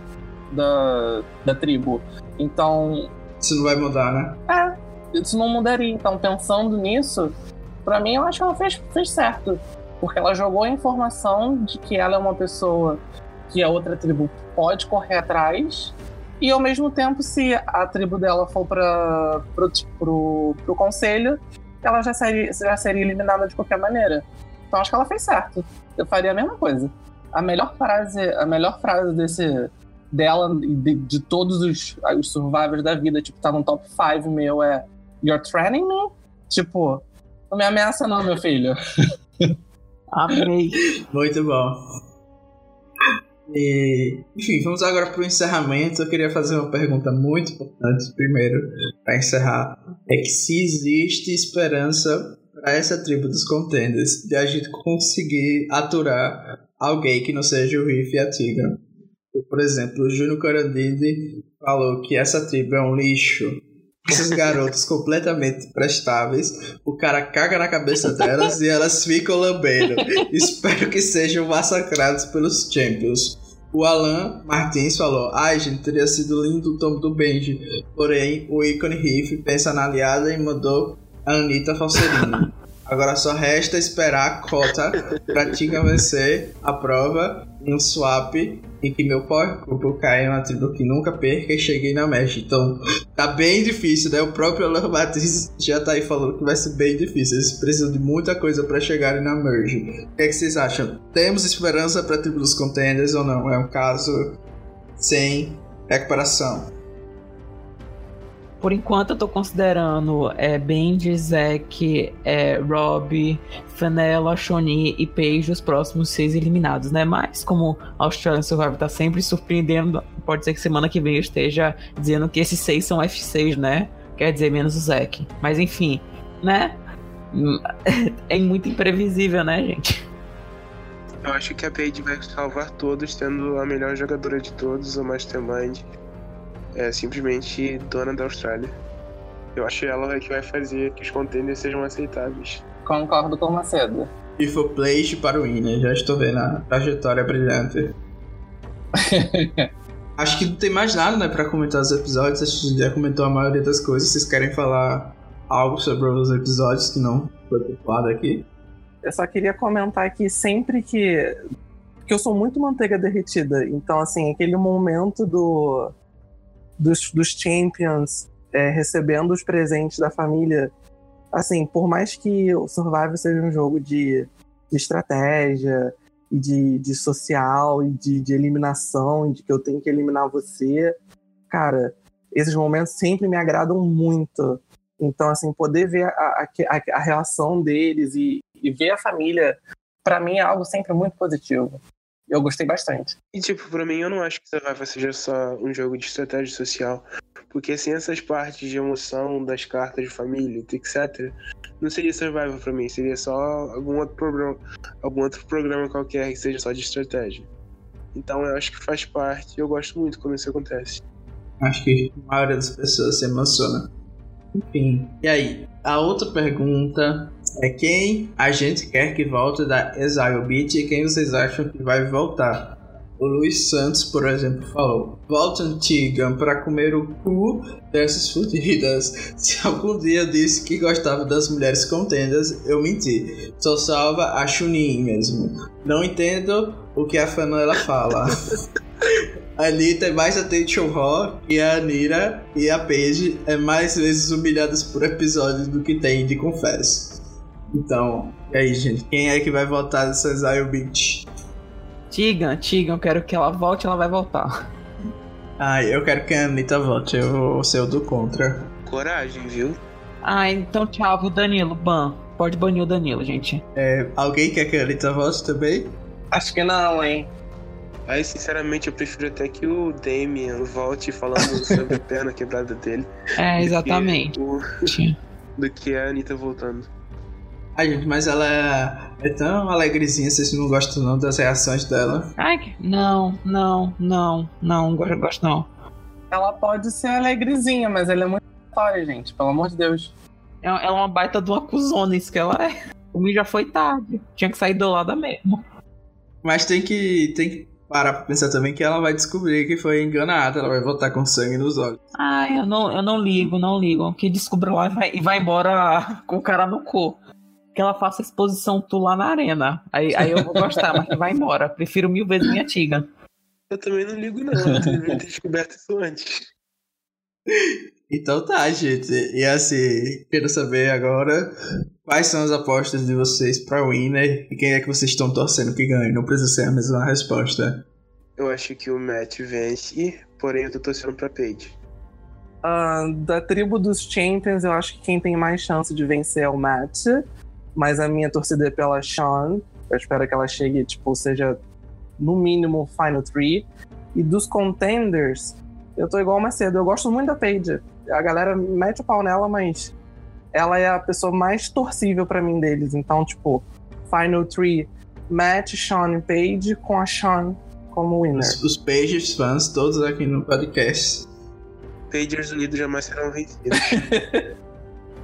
da, da tribo. Então. Isso não vai mudar, né? É isso não mudaria. Então, pensando nisso, para mim, eu acho que ela fez, fez certo. Porque ela jogou a informação de que ela é uma pessoa que a outra tribo pode correr atrás. E ao mesmo tempo, se a tribo dela for para pro, pro, pro conselho, ela já seria, já seria eliminada de qualquer maneira. Então acho que ela fez certo. Eu faria a mesma coisa. A melhor frase, a melhor frase desse dela de, de todos os, os survivors da vida, tipo, tá no top 5 meu é You're threatening me? Tipo, não me ameaça não, meu filho. [laughs] Amei. Muito bom. E, enfim, vamos agora para o encerramento. Eu queria fazer uma pergunta muito importante primeiro, para encerrar. É que se existe esperança para essa tribo dos contenders de a gente conseguir aturar alguém que não seja o Riff e a Tigra. Por exemplo, o Júnior Corandide falou que essa tribo é um lixo esses [laughs] garotos completamente prestáveis, o cara caga na cabeça delas e elas ficam lambendo. [laughs] Espero que sejam massacrados pelos Champions. O Alan Martins falou: Ai, gente, teria sido lindo o tombo do Benji. Porém, o ícone Riff pensa na aliada e mandou a Anitta Falserini. [laughs] Agora só resta esperar a cota pra Tiga vencer a prova um swap em que meu corpo cai em uma tribo que nunca perca e cheguei na mesh. Então tá bem difícil, né? O próprio Alan Matriz já tá aí falando que vai ser bem difícil. Eles precisam de muita coisa para chegarem na merge. O que, é que vocês acham? Temos esperança pra tribo dos contenders ou não? É um caso sem recuperação. Por enquanto eu tô considerando é, Benji, Zack, é, Rob, Fenella, Shoni e Paige os próximos seis eliminados, né? Mas como a Australian Survivor tá sempre surpreendendo, pode ser que semana que vem eu esteja dizendo que esses seis são F6, né? Quer dizer, menos o Zack. Mas enfim, né? [laughs] É muito imprevisível, né, gente? Eu acho que a Paige vai salvar todos, tendo a melhor jogadora de todos, o Mastermind é simplesmente dona da Austrália. Eu acho ela que vai fazer que os contêineres sejam aceitáveis. Concordo com o Macedo. E for place para o winner, já estou vendo a trajetória brilhante. [laughs] Acho que não tem mais nada, né, pra comentar os episódios. A gente já comentou a maioria das coisas. Vocês querem falar algo sobre os episódios que não foi culpado aqui? Eu só queria comentar que sempre que. Porque eu sou muito manteiga derretida. Então, assim, aquele momento do dos, dos champions é, recebendo os presentes da família. Assim, por mais que o Survival seja um jogo de, de estratégia e de, de social e de, de eliminação, e de que eu tenho que eliminar você, cara, esses momentos sempre me agradam muito. Então, assim, poder ver a, a, a, reação deles e, e ver a família, para mim é algo sempre muito positivo eu gostei bastante. E, tipo, pra mim, eu não acho que Survival seja só um jogo de estratégia social. Porque sem essas partes de emoção das cartas de família, etc., não seria Survival pra mim. Seria só algum outro programa, algum outro programa qualquer que seja só de estratégia. Então eu acho que faz parte e eu gosto muito quando isso acontece. Acho que a maioria das pessoas se emociona. Enfim. E aí, a outra pergunta é quem a gente quer que volte da Exile Beat e quem vocês acham que vai voltar. O Luiz Santos, por exemplo, falou: Volta antiga para comer o cu dessas fudidas. [laughs] Se algum dia eu disse que gostava das mulheres contendas, eu menti. Só salva a Chunin mesmo. Não entendo o que a Fanoela fala. [laughs] A Anitta é mais attention raw e a Anira e a Paige é mais vezes humilhadas por episódio do que tem de confesso. Então, e aí, gente? Quem é que vai voltar nessa Exile Beach? Tigan, Tigan, eu quero que ela volte, ela vai voltar. Ah, eu quero que a Anitta volte, eu vou ser o do contra. Coragem, viu? Ah, então tchau, o Danilo, ban. Pode banir o Danilo, gente. É, alguém quer que a Anitta volte também? Acho que não, hein? Aí, sinceramente, eu prefiro até que o Damien volte falando [laughs] sobre a perna quebrada dele. É, exatamente. Do que, o, do que a Anitta voltando. Ai, gente, mas ela é, é tão alegrezinha, vocês não gostam não das reações dela? Ai, não, não, não, não, gosto, gosto não. Ela pode ser alegrezinha, mas ela é muito história, gente, pelo amor de Deus. Ela é uma baita de uma cuzona, isso que ela é. O mim já foi tarde. Tinha que sair do lado mesmo. Mas tem que, tem que parar pra pensar também que ela vai descobrir que foi enganada, ela vai voltar com sangue nos olhos. Ai, eu não, eu não ligo, não ligo. Que descubra lá e vai, e vai embora [laughs] com o cara no cu que ela faça exposição tu lá na arena. Aí, aí eu vou gostar, mas vai embora. Prefiro mil vezes minha tiga. Eu também não ligo, não. Eu deveria ter descoberto isso antes. Então tá, gente. E assim, quero saber agora quais são as apostas de vocês pra Winner e quem é que vocês estão torcendo que ganhe. Não precisa ser a mesma resposta. Eu acho que o Matt vence, porém eu tô torcendo pra Paige. Uh, da tribo dos Champions, eu acho que quem tem mais chance de vencer é o Matt mas a minha torcida é pela Sean. Eu espero que ela chegue, tipo, seja no mínimo Final Three. E dos contenders, eu tô igual mais cedo. Eu gosto muito da Paige. A galera mete o pau nela, mas ela é a pessoa mais torcível para mim deles. Então, tipo, Final Three, Matt, Sean e Paige com a Sean como winner. Os, os Pages fãs, todos aqui no podcast. Pagers unidos jamais serão vencidos.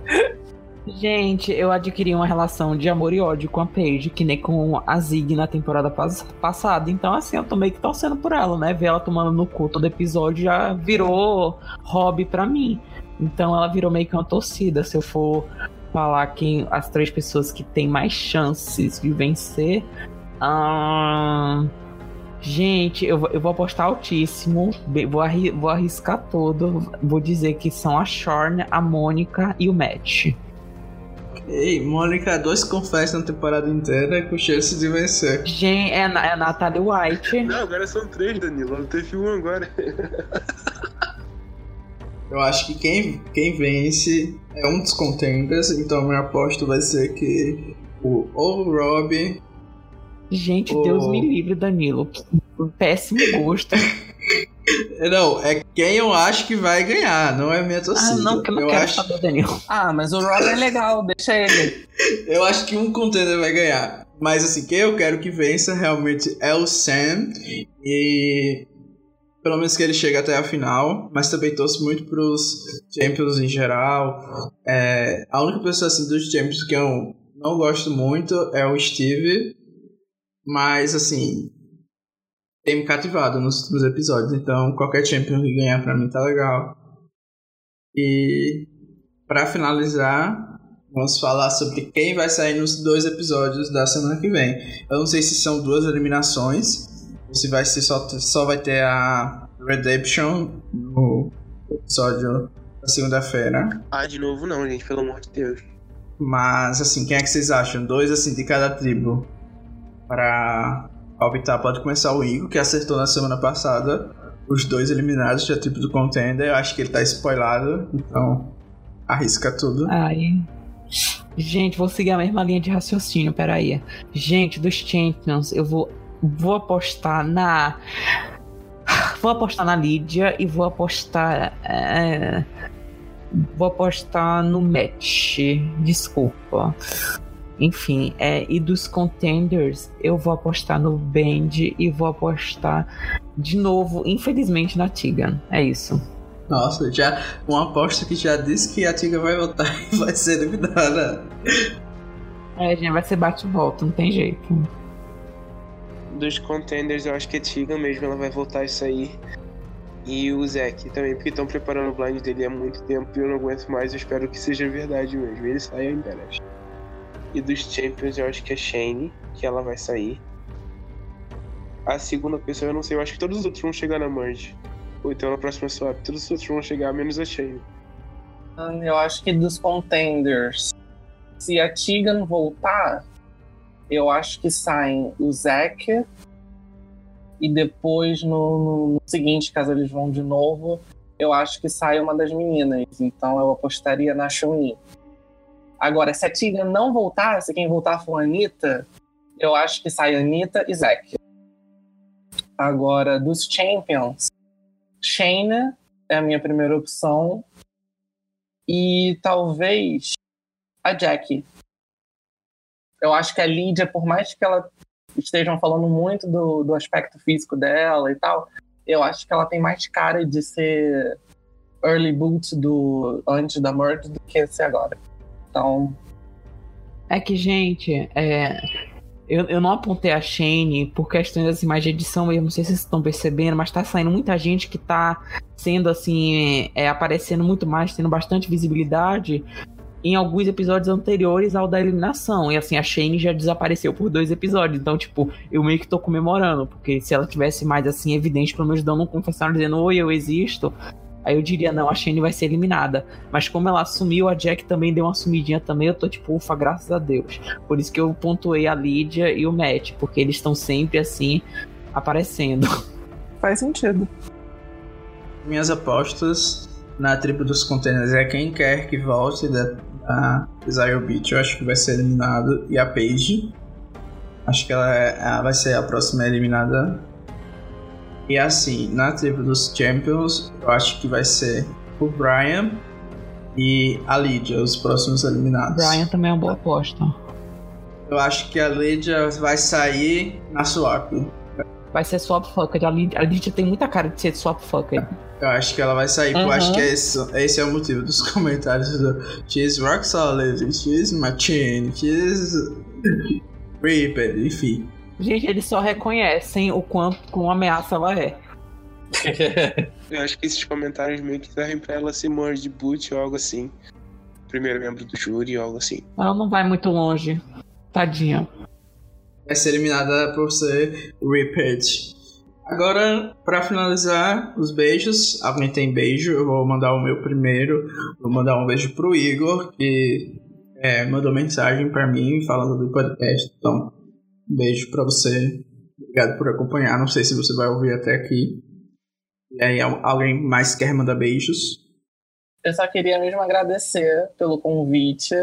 [laughs] Gente, eu adquiri uma relação de amor e ódio com a Paige, que nem com a Zig na temporada pas passada. Então, assim, eu tô meio que torcendo por ela, né? Ver ela tomando no cu todo episódio já virou hobby para mim. Então, ela virou meio que uma torcida. Se eu for falar quem as três pessoas que têm mais chances de vencer. Ahn, gente, eu, vou- eu vou apostar altíssimo. Vou, arri- vou arriscar todo. Vou dizer que são a Shorn, a Mônica e o Matt. Ei, Mônica, dois confessos na temporada inteira com chance de vencer. Gente, é, a- é a Natalie White. [laughs] Não, agora são três, Danilo. Não teve um agora. [laughs] Eu acho que quem, quem vence é um dos contenders, então minha aposta vai ser que o, ou o Rob Gente, Oh. Deus me livre, Danilo. Péssimo gosto. [laughs] Não, é quem eu acho que vai ganhar, não é minha Ah, torcida. não, que eu não eu, quero acho, saber, Danilo. Ah, mas o Rob é legal, deixa ele. eu acho que um contender vai ganhar. Mas assim, quem eu quero que vença realmente é o Sam. E pelo menos que ele chegue até a final. Mas também torço muito pros Champions em geral. É, a única pessoa assim, dos Champions que eu não gosto muito é o Steve. Mas assim. Tem me cativado nos últimos episódios. Então qualquer Champion que ganhar pra mim tá legal. E pra finalizar, vamos falar sobre quem vai sair nos dois episódios da semana que vem. Eu não sei se são duas eliminações, ou se vai ser só, só vai ter a Redemption no episódio da segunda-feira. Ah, de novo não, gente, pelo amor de Deus. Mas assim, quem é que vocês acham? Dois assim de cada tribo para palpitar. Pode começar o Igor, que acertou na semana passada os dois eliminados da tribo do Contender. Eu acho que ele tá spoilado, então arrisca tudo. Ai. Gente, vou seguir a mesma linha de raciocínio, peraí. Gente, dos Champions, eu vou, vou apostar na. Vou apostar na Lídia e vou apostar. é, vou apostar no match. Desculpa. Enfim, é, e dos contenders, eu vou apostar no Band e vou apostar de novo, infelizmente, na Tigan. É isso. Nossa, já uma aposta que já disse que a Tiga vai voltar [laughs] e vai ser eliminada. É, gente, vai ser bate e volta, não tem jeito. Dos contenders, eu acho que é Tiga mesmo, ela vai voltar isso aí. E o Zack também, porque estão preparando o blind dele há muito tempo e eu não aguento mais, eu espero que seja verdade mesmo. Ele sai em breve. E dos Champions, eu acho que é Shane, que ela vai sair. A segunda pessoa, eu não sei, eu acho que todos os outros vão chegar na Merge. Ou então na próxima swap, todos os outros vão chegar, menos a Shane. Hum, Eu acho que dos contenders, se a Tegan voltar, eu acho que saem o Zack e depois no, no- seguinte, caso eles vão de novo, eu acho que sai uma das meninas. Então eu apostaria na Shuni. Agora, se a Tegan não voltar, se quem voltar for a Anitta, eu acho que sai Anitta e Zack. Agora, dos Champions, Shayna é a minha primeira opção e talvez a Jack. Eu acho que a Lídia, por mais que ela estejam falando muito do, do aspecto físico dela e tal, eu acho que ela tem mais cara de ser early boot do antes da merge do que ser agora. Então, É que, gente, é, eu, eu não apontei a Shane por questões assim, mais de edição mesmo, não sei se vocês estão percebendo, mas tá saindo muita gente que tá sendo assim, é, aparecendo muito mais, tendo bastante visibilidade em alguns episódios anteriores ao da eliminação. E assim, a Shane já desapareceu por dois episódios. Então, tipo, eu meio que tô comemorando, porque se ela tivesse mais assim, evidente, pelo menos dando um confessário dizendo, oi, eu existo. Aí eu diria, não, a Shane vai ser eliminada. Mas como ela assumiu, a Jack também deu uma sumidinha também. Eu tô tipo, ufa, graças a Deus. Por isso que eu pontuei a Lídia e o Matt, porque eles estão sempre assim, aparecendo. [laughs] faz sentido. Minhas apostas na tribo dos containers é quem quer que volte da, da Desire Beach, eu acho que vai ser eliminado. E a Paige. Acho que ela, é- ela vai ser a próxima eliminada. E assim, na tribo dos Champions, eu acho que vai ser o Brian e a Lydia, os próximos eliminados. Brian também é uma boa aposta. Eu acho que a Lydia vai sair na swap. Vai ser swap fucker. A Lídia, a Lídia tem muita cara de ser swap fucker. Eu acho que ela vai sair, porque eu Uhum. acho que esse, esse é o motivo dos [laughs] comentários do She's rock solid, she's machine, she's Reaper, enfim. Gente, eles só reconhecem o quanto com ameaça ela é. [laughs] Eu acho que esses comentários meio que servem pra ela se merge boot ou algo assim. primeiro membro do júri ou algo assim. Ela não vai muito longe. Tadinha. Vai ser eliminada por ser repeat. Agora, pra finalizar, os beijos. Alguém tem beijo? Eu vou mandar o meu primeiro. Vou mandar um beijo pro Igor, que é, mandou mensagem pra mim falando do podcast. Então, um beijo pra você. Obrigado por acompanhar. Não sei se você vai ouvir até aqui. E aí, al- alguém mais quer mandar beijos? Eu só queria mesmo agradecer pelo convite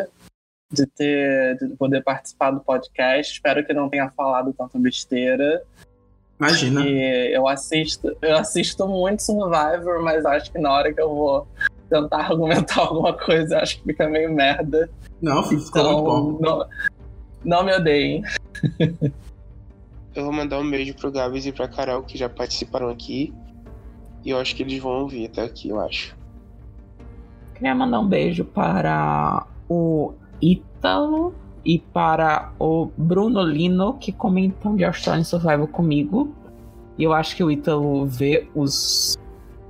de ter de poder participar do podcast. Espero que não tenha falado tanta besteira. Imagina. E eu assisto, eu assisto muito Survivor, mas acho que na hora que eu vou tentar argumentar [laughs] alguma coisa, acho que fica meio merda. Não, ficou muito bom. Então, não, não me odeiem. [laughs] Eu vou mandar um beijo pro Gabs e pra Carol que já participaram aqui. E eu acho que eles vão ouvir até aqui, eu acho. Queria mandar um beijo para o Ítalo e para o Bruno Lino, que comentam de Australian Survival comigo. E eu acho que o Ítalo vê os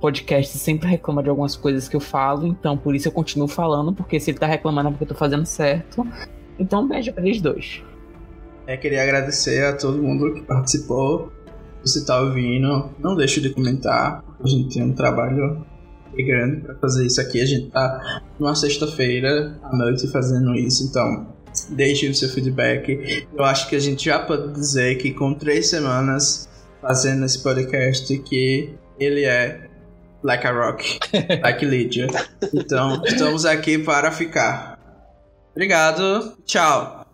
podcasts e sempre reclama de algumas coisas que eu falo, então por isso eu continuo falando, porque se ele tá reclamando é porque eu tô fazendo certo. Então um beijo pra eles dois. É, queria agradecer a todo mundo que participou. Você tá ouvindo, não deixe de comentar. A gente tem um trabalho grande para fazer isso aqui. A gente tá numa sexta-feira à noite fazendo isso, então deixe o seu feedback. Eu acho que a gente já pode dizer que com três semanas fazendo esse podcast que ele é like a rock, [laughs] like Lydia. Então estamos aqui para ficar. Obrigado,